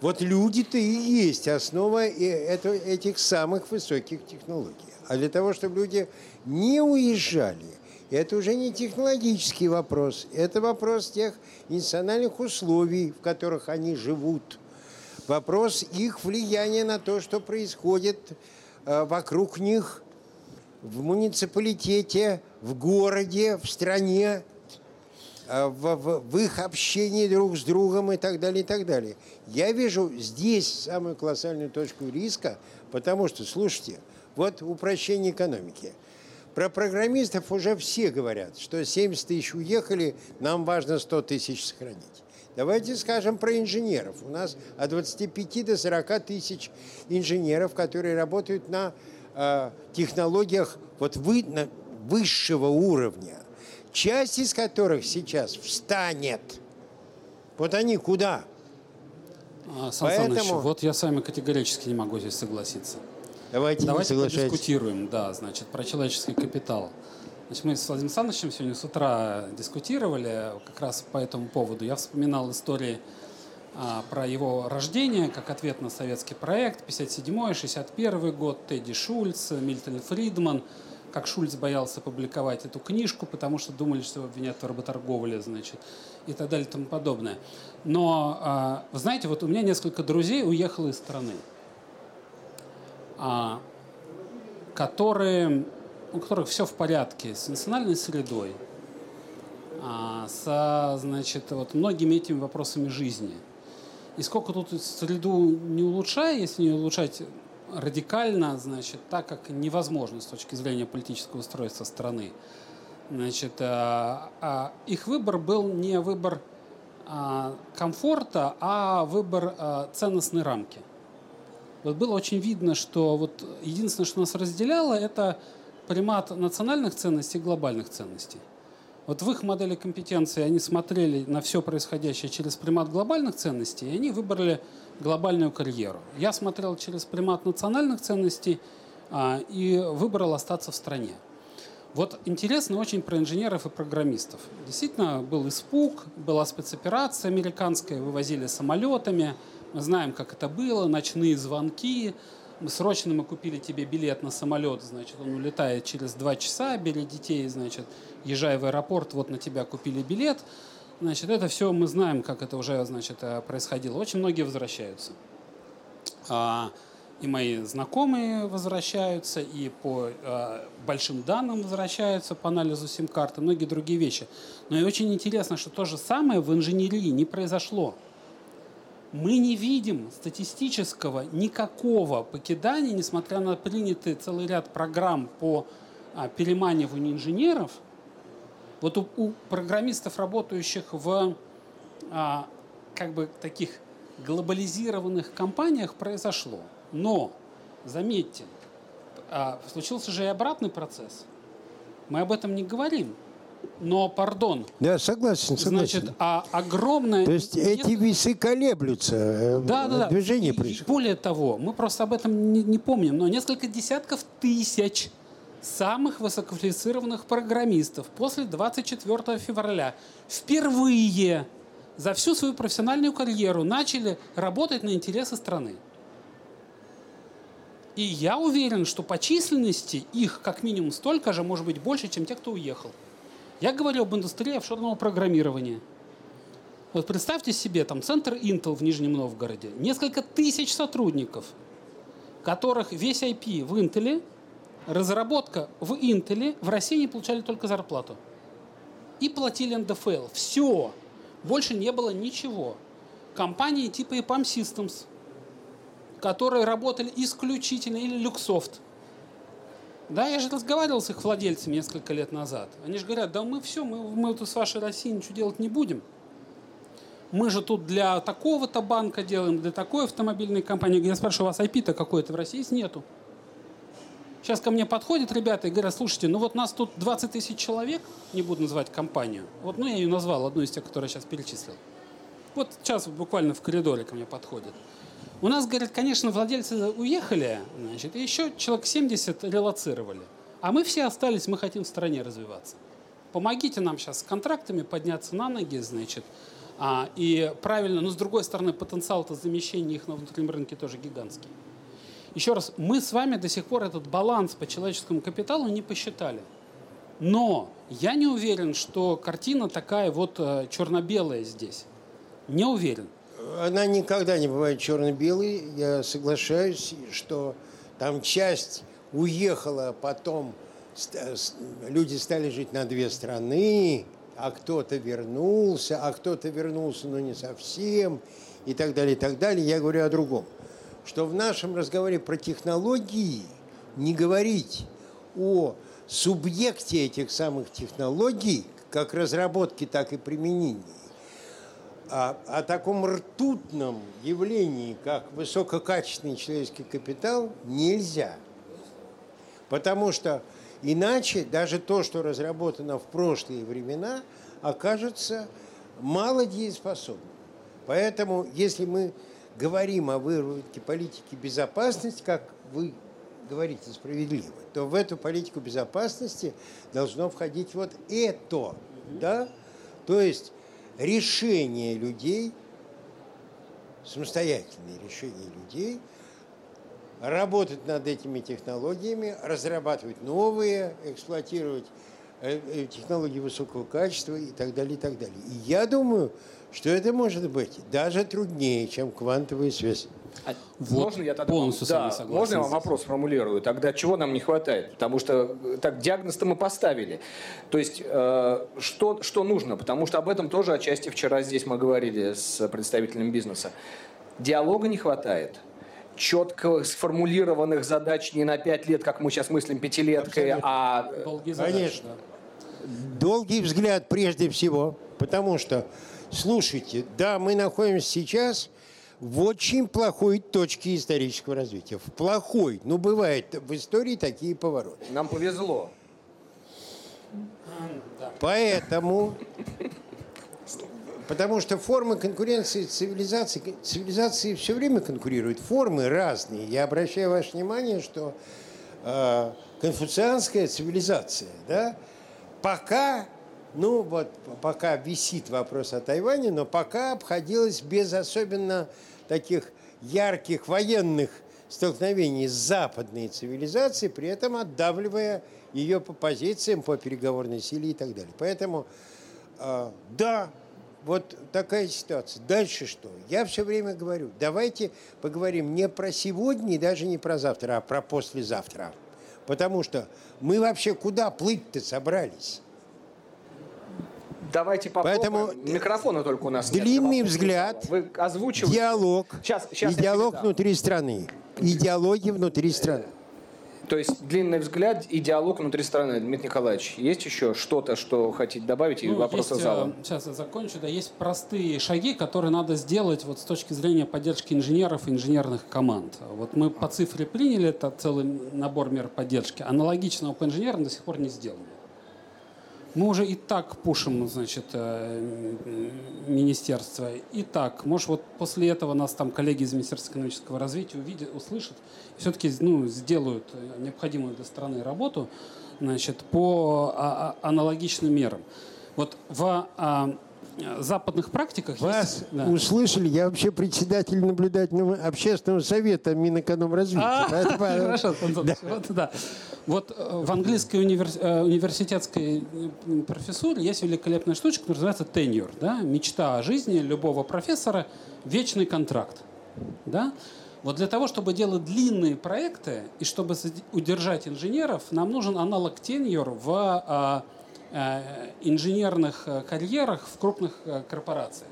вот люди-то и есть основа этих самых высоких технологий а для того, чтобы люди не уезжали. Это уже не технологический вопрос, это вопрос тех национальных условий, в которых они живут. Вопрос их влияния на то, что происходит э, вокруг них в муниципалитете, в городе, в стране, э, в, в, в их общении друг с другом и так далее, и так далее. Я вижу здесь самую колоссальную точку риска, потому что, слушайте, вот упрощение экономики. Про программистов уже все говорят, что 70 тысяч уехали, нам важно 100 тысяч сохранить. Давайте скажем про инженеров. У нас от 25 до 40 тысяч инженеров, которые работают на э, технологиях вот вы, на высшего уровня, часть из которых сейчас встанет. Вот они куда?
А, Сан Поэтому... Саныч, вот я с вами категорически не могу здесь согласиться.
Давайте,
Давайте подискутируем, да, значит, про человеческий капитал. Значит, мы с Владимиром Александровичем сегодня с утра дискутировали как раз по этому поводу. Я вспоминал истории а, про его рождение как ответ на советский проект, 57-й, 61 год, Тедди Шульц, Мильтон Фридман, как Шульц боялся публиковать эту книжку, потому что думали, что его обвинят в работорговле, значит, и так далее и тому подобное. Но, а, вы знаете, вот у меня несколько друзей уехало из страны. А, которые, у которых все в порядке с национальной средой, а, с значит, вот, многими этими вопросами жизни. И сколько тут среду не улучшая, если не улучшать радикально, значит, так как невозможно с точки зрения политического устройства страны. Значит, а, а, их выбор был не выбор а, комфорта, а выбор а, ценностной рамки вот было очень видно, что вот единственное, что нас разделяло, это примат национальных ценностей и глобальных ценностей. Вот в их модели компетенции они смотрели на все происходящее через примат глобальных ценностей, и они выбрали глобальную карьеру. Я смотрел через примат национальных ценностей а, и выбрал остаться в стране. Вот интересно очень про инженеров и программистов. Действительно, был испуг, была спецоперация американская, вывозили самолетами, Мы знаем, как это было, ночные звонки. Срочно мы купили тебе билет на самолет, значит, он улетает через два часа, бери детей, значит, езжай в аэропорт, вот на тебя купили билет. Значит, это все мы знаем, как это уже, значит, э, происходило. Очень многие возвращаются. А, и мои знакомые возвращаются, и по э, большим данным возвращаются по анализу сим-карты, многие другие вещи. Но и очень интересно, что то же самое в инженерии не произошло. Мы не видим статистического никакого покидания, несмотря на принятый целый ряд программ по а, переманиванию инженеров – вот у, у программистов, работающих в а, как бы таких глобализированных компаниях, произошло. Но, заметьте, а, случился же и обратный процесс. Мы об этом не говорим. Но, пардон.
Да, согласен, согласен.
Значит, а огромное...
То есть эти весы колеблются, э,
да, да, да.
движение происходит.
Более того, мы просто об этом не, не помним, но несколько десятков тысяч самых высококвалифицированных программистов после 24 февраля впервые за всю свою профессиональную карьеру начали работать на интересы страны. И я уверен, что по численности их как минимум столько же, может быть, больше, чем те, кто уехал. Я говорю об индустрии офшорного программирования. Вот представьте себе, там центр Intel в Нижнем Новгороде, несколько тысяч сотрудников, которых весь IP в Intel, разработка в Intel в России не получали только зарплату. И платили НДФЛ. Все. Больше не было ничего. Компании типа EPAM Systems, которые работали исключительно, или Luxoft. Да, я же разговаривал с их владельцами несколько лет назад. Они же говорят, да мы все, мы, мы тут с вашей Россией ничего делать не будем. Мы же тут для такого-то банка делаем, для такой автомобильной компании. Я спрашиваю, у вас IP-то какой-то в России нету. Сейчас ко мне подходят ребята и говорят, слушайте, ну вот нас тут 20 тысяч человек, не буду называть компанию. Вот, ну я ее назвал, одну из тех, которые сейчас перечислил. Вот сейчас буквально в коридоре ко мне подходят. У нас, говорят, конечно, владельцы уехали, значит, и еще человек 70 релацировали. А мы все остались, мы хотим в стране развиваться. Помогите нам сейчас с контрактами подняться на ноги, значит, а, и правильно, но с другой стороны, потенциал-то замещения их на внутреннем рынке тоже гигантский. Еще раз, мы с вами до сих пор этот баланс по человеческому капиталу не посчитали. Но я не уверен, что картина такая вот э, черно-белая здесь. Не уверен.
Она никогда не бывает черно-белой. Я соглашаюсь, что там часть уехала, потом люди стали жить на две страны, а кто-то вернулся, а кто-то вернулся, но не совсем, и так далее, и так далее. Я говорю о другом что в нашем разговоре про технологии не говорить о субъекте этих самых технологий, как разработки, так и применении, а о таком ртутном явлении, как высококачественный человеческий капитал, нельзя. Потому что иначе даже то, что разработано в прошлые времена, окажется мало дееспособным. Поэтому, если мы говорим о выработке политики безопасности, как вы говорите справедливо, то в эту политику безопасности должно входить вот это, да? То есть решение людей, самостоятельные решения людей, работать над этими технологиями, разрабатывать новые, эксплуатировать э, э, технологии высокого качества и так далее, и так далее. И я думаю, что это может быть даже труднее, чем квантовая связь.
А вот можно я тогда полностью да, согласен. Можно я вам вопрос формулирую? Тогда чего нам не хватает? Потому что э, так диагноз-то мы поставили. То есть э, что, что нужно? Потому что об этом тоже отчасти вчера здесь мы говорили с представителем бизнеса. Диалога не хватает четко сформулированных задач не на пять лет, как мы сейчас мыслим пятилеткой, Абсолютно. а...
Долгий Конечно. Долгий взгляд прежде всего, потому что Слушайте, да, мы находимся сейчас в очень плохой точке исторического развития. В плохой. Ну, бывает в истории такие повороты.
Нам повезло.
Поэтому, потому что формы конкуренции цивилизации, цивилизации все время конкурируют, формы разные. Я обращаю ваше внимание, что э, конфуцианская цивилизация, да, пока Ну вот пока висит вопрос о Тайване, но пока обходилось без особенно таких ярких военных столкновений с западной цивилизацией, при этом отдавливая ее по позициям, по переговорной силе и так далее. Поэтому, э, да, вот такая ситуация. Дальше что? Я все время говорю, давайте поговорим не про сегодня и даже не про завтра, а про послезавтра. Потому что мы вообще куда плыть-то собрались?
Давайте попробуем. Поэтому
микрофона только у нас длинный нет. взгляд, Вы озвучиваете. диалог сейчас, сейчас и диалог да. внутри страны. Идеологии внутри страны.
То есть длинный взгляд и диалог внутри страны. Дмитрий Николаевич, есть еще что-то, что хотите добавить? Ну, и вопросы
есть,
зала.
Сейчас я закончу. Да, есть простые шаги, которые надо сделать вот с точки зрения поддержки инженеров и инженерных команд. Вот мы по цифре приняли это целый набор мер поддержки. Аналогичного по инженерам до сих пор не сделано. Мы уже и так пушим, значит, э, министерство. И так, может, вот после этого нас там коллеги из Министерства экономического развития увидят, услышат, все-таки ну, сделают необходимую для страны работу, значит, по а, а, аналогичным мерам. Вот в а, западных практиках
Вас
есть...
Да. услышали. Я вообще председатель наблюдательного общественного совета Минэкономразвития. А,
хорошо, да. Вот э, в английской. Э, университетской э, профессуре есть великолепная штучка, которая называется tenure. Да? Мечта о жизни любого профессора – вечный контракт. Да? Вот для того, чтобы делать длинные проекты и чтобы удержать инженеров, нам нужен аналог tenure в а, инженерных карьерах в крупных корпорациях.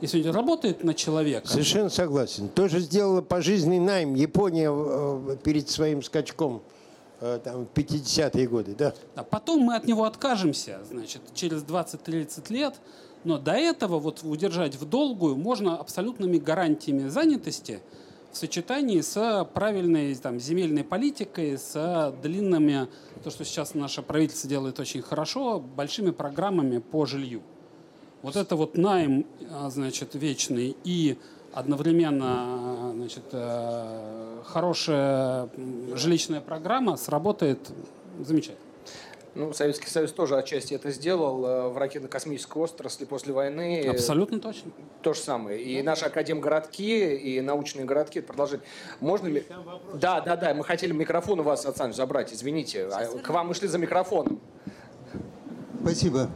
Если он работает на человека...
Совершенно согласен. Тоже сделала пожизненный найм Япония перед своим скачком – Э, там, в 50-е годы, да.
А потом мы от него откажемся, значит, через 20-30 лет, но до этого вот удержать в долгую можно абсолютными гарантиями занятости в сочетании с правильной там, земельной политикой, с длинными, то, что сейчас наше правительство делает очень хорошо, большими программами по жилью. Вот это вот найм, а, значит, вечный и одновременно значит, э, хорошая жилищная программа сработает замечательно.
Ну, Советский Союз тоже отчасти это сделал э, в ракетно-космической отрасли после войны.
Абсолютно точно.
То же самое. И наши академгородки, и научные городки продолжить. Можно ли... Да, да, да. Мы хотели микрофон у вас, Александр, забрать. Извините. А к вам мы шли за микрофоном.
Спасибо.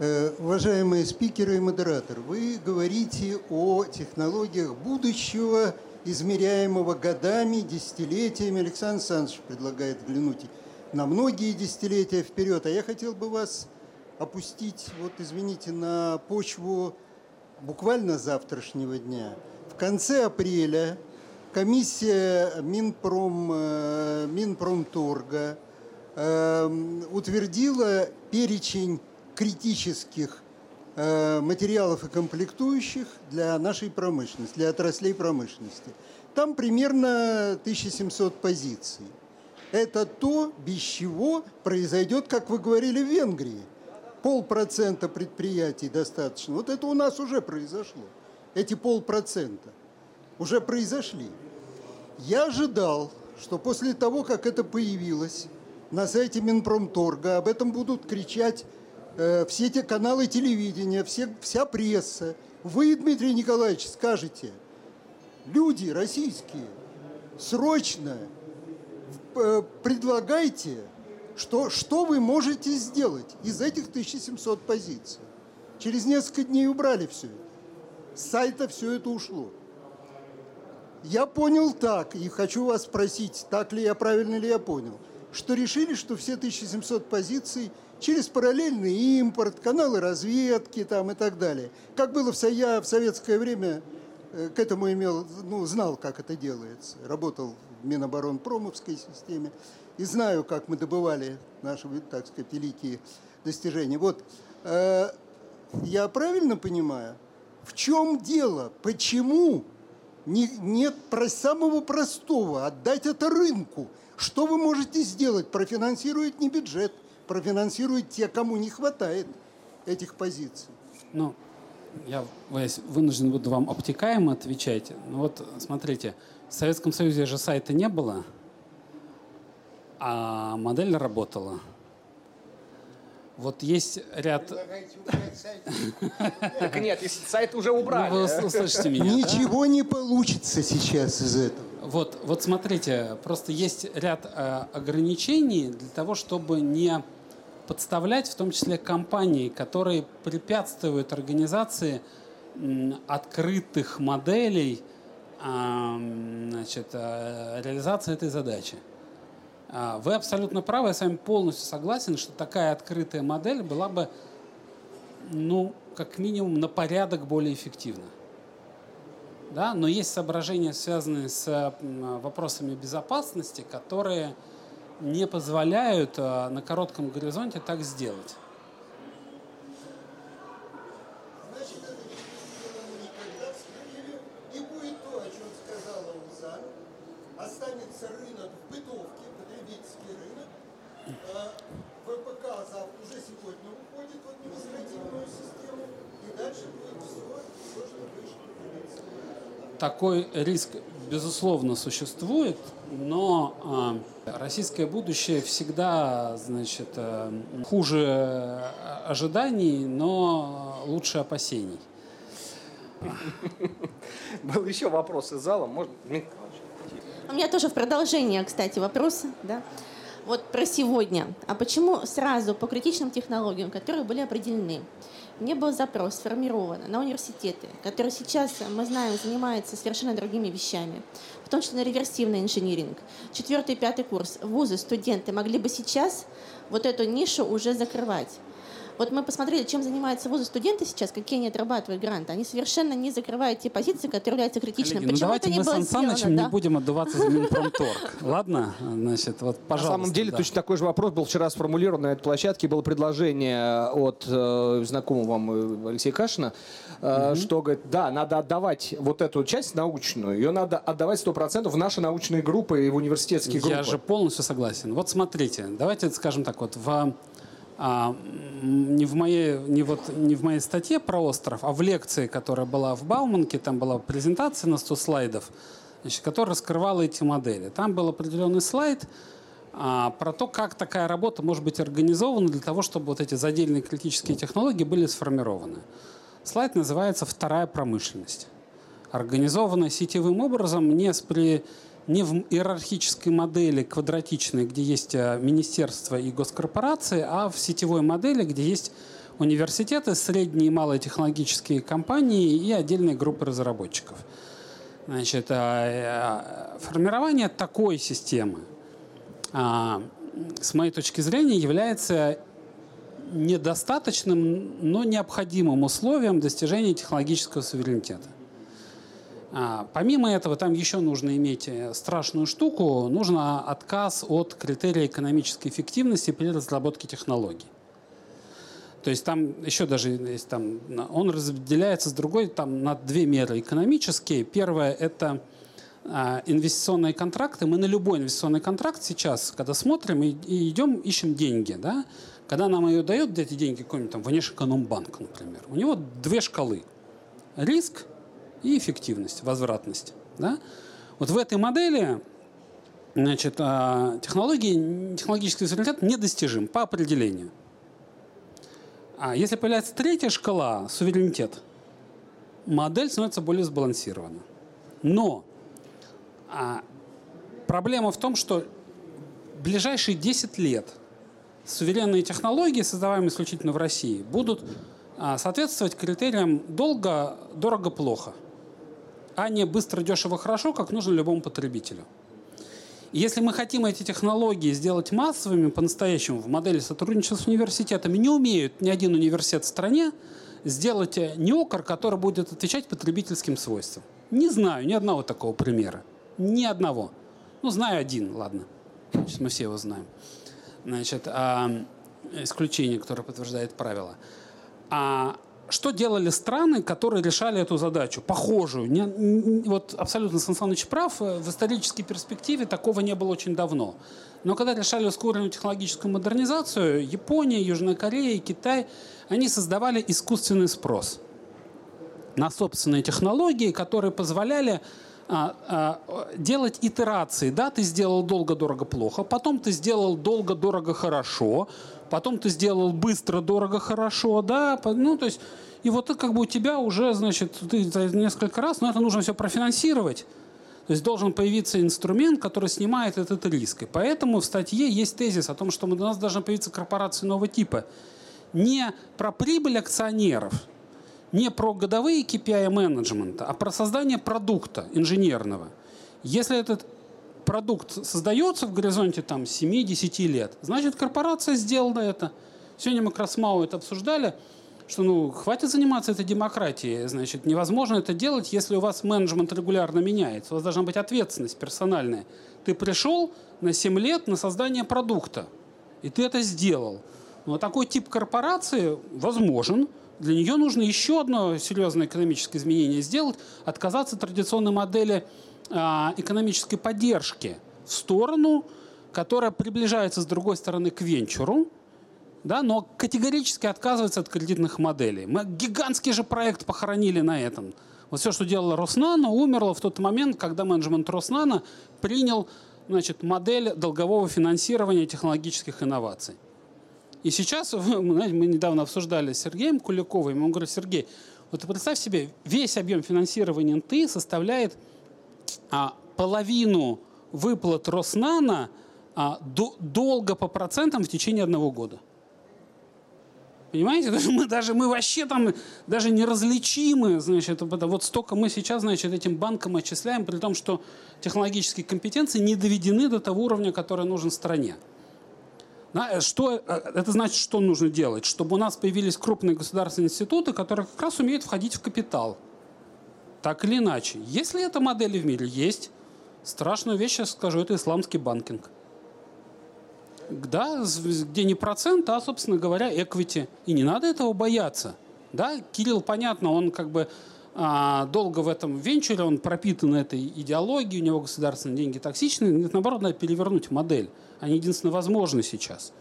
Э, уважаемые спикеры и модератор, вы говорите о технологиях будущего, измеряемого годами, десятилетиями. Александр Александрович предлагает взглянуть на многие десятилетия вперед. А я хотел бы вас опустить, вот извините, на почву буквально завтрашнего дня. В конце апреля комиссия Минпром, э, Минпромторга э, утвердила перечень критических э, материалов и комплектующих для нашей промышленности, для отраслей промышленности. Там примерно 1700 позиций. Это то, без чего произойдет, как вы говорили, в Венгрии. Полпроцента предприятий достаточно. Вот это у нас уже произошло. Эти полпроцента уже произошли. Я ожидал, что после того, как это появилось на сайте Минпромторга, об этом будут кричать Э, все те каналы телевидения, все, вся пресса. Вы, Дмитрий Николаевич, скажете, люди российские, срочно предлагайте, что, что вы можете сделать из этих 1700 позиций. Через несколько дней убрали все это. С сайта все это ушло. Я понял так, и хочу вас спросить, так ли я, правильно ли я понял, что решили, что все 1700 позиций – через параллельный импорт, каналы разведки там и так далее. Как было в, я в советское время э, к этому имел, ну, знал, как это делается. Работал Миноборонпромовской системе и знаю, как мы добывали наши, так сказать, великие достижения. Вот, э, я правильно понимаю, в чем дело? Почему не, нет про самого простого отдать это рынку? Что вы можете сделать? Профинансирует не бюджет, профинансируют те, кому не хватает этих позиций.
Ну, я вынужден буду вам обтекаемо отвечать. Ну вот, смотрите, в Советском Союзе же сайта не было, а модель работала. Вот есть ряд...
Так нет, сайт уже убрали. Ну,
вы услышите меня.
Ничего не получится сейчас из этого.
Вот, вот смотрите, просто есть ряд э, ограничений для того, чтобы не подставлять, в том числе компании, которые препятствуют организации открытых моделей значит, э, реализации этой задачи. А, вы абсолютно правы, я с вами полностью согласен, что такая открытая модель была бы, ну, как минимум, на порядок более эффективна. Да? Но есть соображения, связанные с вопросами безопасности, которые не позволяют а, на коротком горизонте так сделать. Такой риск, безусловно, существует, но э, российское будущее всегда, значит, э, хуже ожиданий, но лучше опасений.
Был еще вопрос из зала.
У меня тоже в продолжение, кстати, вопросы. Да? Вот про сегодня. А почему сразу по критичным технологиям, которые были определены, не был запрос сформирован на университеты, которые сейчас, мы знаем, занимаются совершенно другими вещами, в том числе на реверсивный инжиниринг. Четвертый и пятый курс. Вузы, студенты могли бы сейчас вот эту нишу уже закрывать. Вот мы посмотрели, чем занимаются вузы студенты сейчас, какие они отрабатывают гранты. Они совершенно не закрывают те позиции, которые являются критичными.
Коллеги, ну давайте мы с Сан Санычем да? не будем отдуваться за Минпромторг. Ладно? Значит, вот, пожалуйста.
На самом деле, да. точно такой же вопрос был вчера сформулирован на этой площадке. Было предложение от э, знакомого вам Алексея Кашина, э, угу. что, говорит, да, надо отдавать вот эту часть научную, ее надо отдавать 100% в наши научные группы и в университетские группы.
Я же полностью согласен. Вот смотрите, давайте скажем так, вот в а, не, в моей, не, вот, не в моей статье про остров, а в лекции, которая была в Бауманке, там была презентация на 100 слайдов, значит, которая раскрывала эти модели. Там был определенный слайд а, про то, как такая работа может быть организована для того, чтобы вот эти задельные критические технологии были сформированы. Слайд называется «Вторая промышленность». Организована сетевым образом, не с при не в иерархической модели квадратичной, где есть э, министерство и госкорпорации, а в сетевой модели, где есть университеты, средние и малые технологические компании и отдельные группы разработчиков. Значит, э, э, формирование такой системы, с моей точки зрения, является недостаточным, но необходимым условием достижения технологического суверенитета. А, помимо этого, там еще нужно иметь э, страшную штуку, нужно отказ от критерия экономической эффективности при разработке технологий. То есть там еще даже есть там, он разделяется с другой там, на две меры экономические. Первое – это а, инвестиционные контракты. Мы на любой инвестиционный контракт сейчас, когда смотрим и, и идем, ищем деньги. Да? Когда нам ее дают, эти деньги какой-нибудь там Внешэкономбанк, например, у него две шкалы. Риск и эффективность, возвратность. Да? Вот в этой модели значит, а, технологии, технологический суверенитет недостижим по определению. А если появляется третья шкала, суверенитет, модель становится более сбалансирована. Но а, проблема в том, что в ближайшие 10 лет суверенные технологии, создаваемые исключительно в России, будут а, соответствовать критериям долго, дорого, плохо а не быстро, дешево, хорошо, как нужно любому потребителю. И если мы хотим эти технологии сделать массовыми по-настоящему в модели сотрудничества с университетами, не умеют ни один университет в стране сделать э, неокр, который будет отвечать потребительским свойствам. Не знаю ни одного такого примера. Ни одного. Ну, знаю один, ладно. Значит, мы все его знаем. Значит, а, исключение, которое подтверждает правило. А что делали страны, которые решали эту задачу, похожую? Не, не, вот абсолютно Сан Саныч прав, э, в исторической перспективе такого не было очень давно. Но когда решали ускоренную технологическую модернизацию, Япония, Южная Корея, Китай, они создавали искусственный спрос на собственные технологии, которые позволяли а, а, делать итерации. Да, ты сделал долго-дорого-плохо, потом ты сделал долго-дорого-хорошо, потом ты сделал быстро-дорого-хорошо, да, ну, то есть, и вот это как бы у тебя уже, значит, ты несколько раз, но это нужно все профинансировать. То есть должен появиться инструмент, который снимает этот риск. И поэтому в статье есть тезис о том, что у нас должны появиться корпорации нового типа. Не про прибыль акционеров – не про годовые KPI менеджмента, а про создание продукта инженерного. Если этот продукт создается в горизонте там 7-10 лет, значит корпорация сделала это. Сегодня мы как раз МАУ это обсуждали, что ну хватит заниматься этой демократией. Значит, невозможно это делать, если у вас менеджмент регулярно меняется. У вас должна быть ответственность персональная. Ты пришел на 7 лет на создание продукта, и ты это сделал. Но такой тип корпорации возможен – для нее нужно еще одно серьезное экономическое изменение сделать, отказаться от традиционной модели а, экономической поддержки в сторону, которая приближается с другой стороны к венчуру, да, но категорически отказывается от кредитных моделей. Мы гигантский же проект похоронили на этом. Вот все, что делала Роснано, умерло в тот момент, когда менеджмент Роснано принял значит, модель долгового финансирования технологических инноваций. И сейчас, мы недавно обсуждали с Сергеем Куликовым, он говорит, Сергей, вот представь себе, весь объем финансирования НТИ составляет а, половину выплат Роснана а, до, долго по процентам в течение одного года. Понимаете? Мы, даже мы вообще там даже неразличимы, значит, вот столько мы сейчас, значит, этим банкам отчисляем, при том, что технологические компетенции не доведены до того уровня, который нужен стране. Что, э, это значит, что нужно делать? Чтобы у нас появились крупные государственные институты, которые как раз умеют входить в капитал. Так или иначе. Есть ли эта модель в мире? Есть. Страшную вещь я скажу, это исламский банкинг. Да, где не процент, а, собственно говоря, эквити. И не надо этого бояться. Да, Кирилл, понятно, он как бы а, долго в этом венчуре, он пропитан этой идеологией, у него государственные деньги токсичны. Наоборот, надо перевернуть модель. Они единственно возможны сейчас.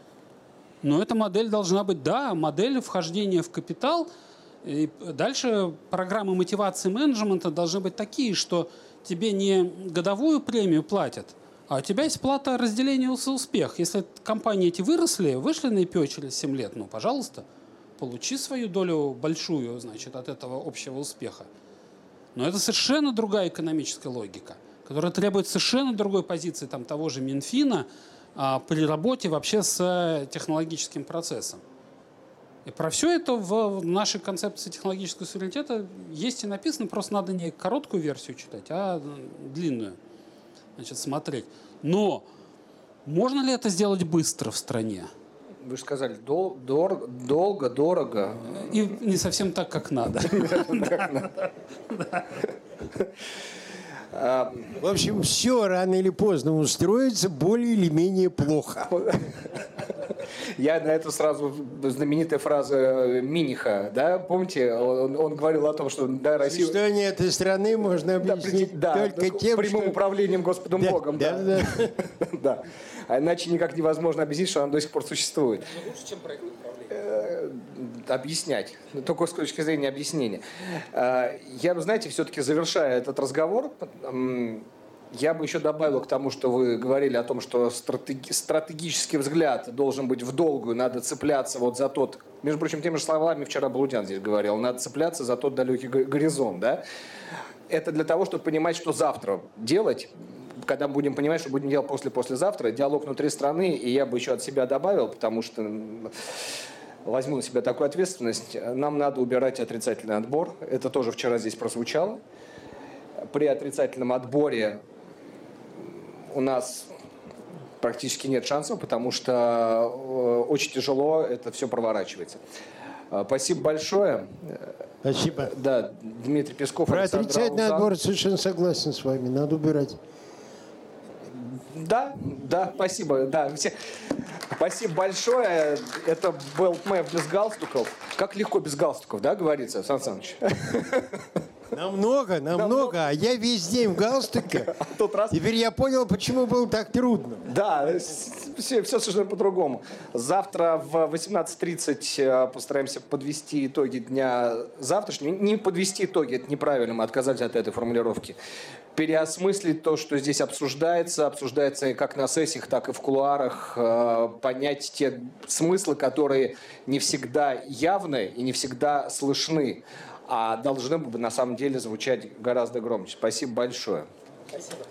Но эта модель должна быть, да, модель вхождения в капитал. И дальше программы мотивации менеджмента должны быть такие, что тебе не годовую премию платят, а у тебя есть плата разделения за успех. Если компании эти выросли, вышли на IPO через 7 лет, ну, пожалуйста, получи свою долю большую, значит, от этого общего успеха. Но это совершенно другая экономическая логика, которая требует совершенно другой позиции там, того же Минфина, а, при работе вообще с технологическим процессом. И про все это в нашей концепции технологического суверенитета есть и написано, просто надо не короткую версию читать, а длинную, значит, смотреть. Но можно ли это сделать быстро в стране?
Вы же сказали, дол, дор, долго, дорого.
И не совсем так, как надо.
А, в общем, все рано или поздно устроится более или менее плохо.
Я на эту сразу знаменитая фраза Миниха, да, помните, он, он говорил о том, что да,
Россия... Существование этой страны можно объяснить да, только да, тем,
прямым
что...
управлением Господом да, Богом. Да, да. да. да. А иначе никак невозможно объяснить, что она до сих пор существует. Но лучше, чем проект Э, объяснять, только с точки зрения объяснения. Э, я знаете, все-таки завершая этот разговор, я бы еще добавил к тому, что вы говорили о том, что стратеги- стратегический взгляд должен быть в долгую, надо цепляться вот за тот, между прочим, теми же словами вчера Блудян здесь говорил, надо цепляться за тот далекий горизонт, да? Это для того, чтобы понимать, что завтра делать, когда мы будем понимать, что будем делать после-послезавтра, диалог внутри страны, и я бы еще от себя добавил, потому что возьму на себя такую ответственность, нам надо убирать отрицательный отбор. Это тоже вчера здесь прозвучало. При отрицательном отборе у нас практически нет шансов, потому что э, очень тяжело это все проворачивается. Э, спасибо большое.
Спасибо.
Да, Дмитрий Песков.
Про Александр отрицательный Аузан. отбор совершенно согласен с вами. Надо убирать.
Да, да, спасибо. Да, все. Спасибо большое. Это был МЭФ без галстуков. Как легко без галстуков, да, говорится, Сан Саныч?
Намного, намного. А я весь день в галстуке. Тот раз... Теперь я понял, почему было так трудно.
Да, все, все совершенно по-другому. Завтра в 18.30 э, постараемся подвести итоги дня завтрашнего. Не подвести итоги, это неправильно, мы отказались от этой формулировки. Переосмыслить то, что здесь обсуждается, обсуждается как на сессиях, так и в кулуарах, э, понять те смыслы, которые не всегда явны и не всегда слышны а должны бы на самом деле звучать гораздо громче. Спасибо большое. Спасибо.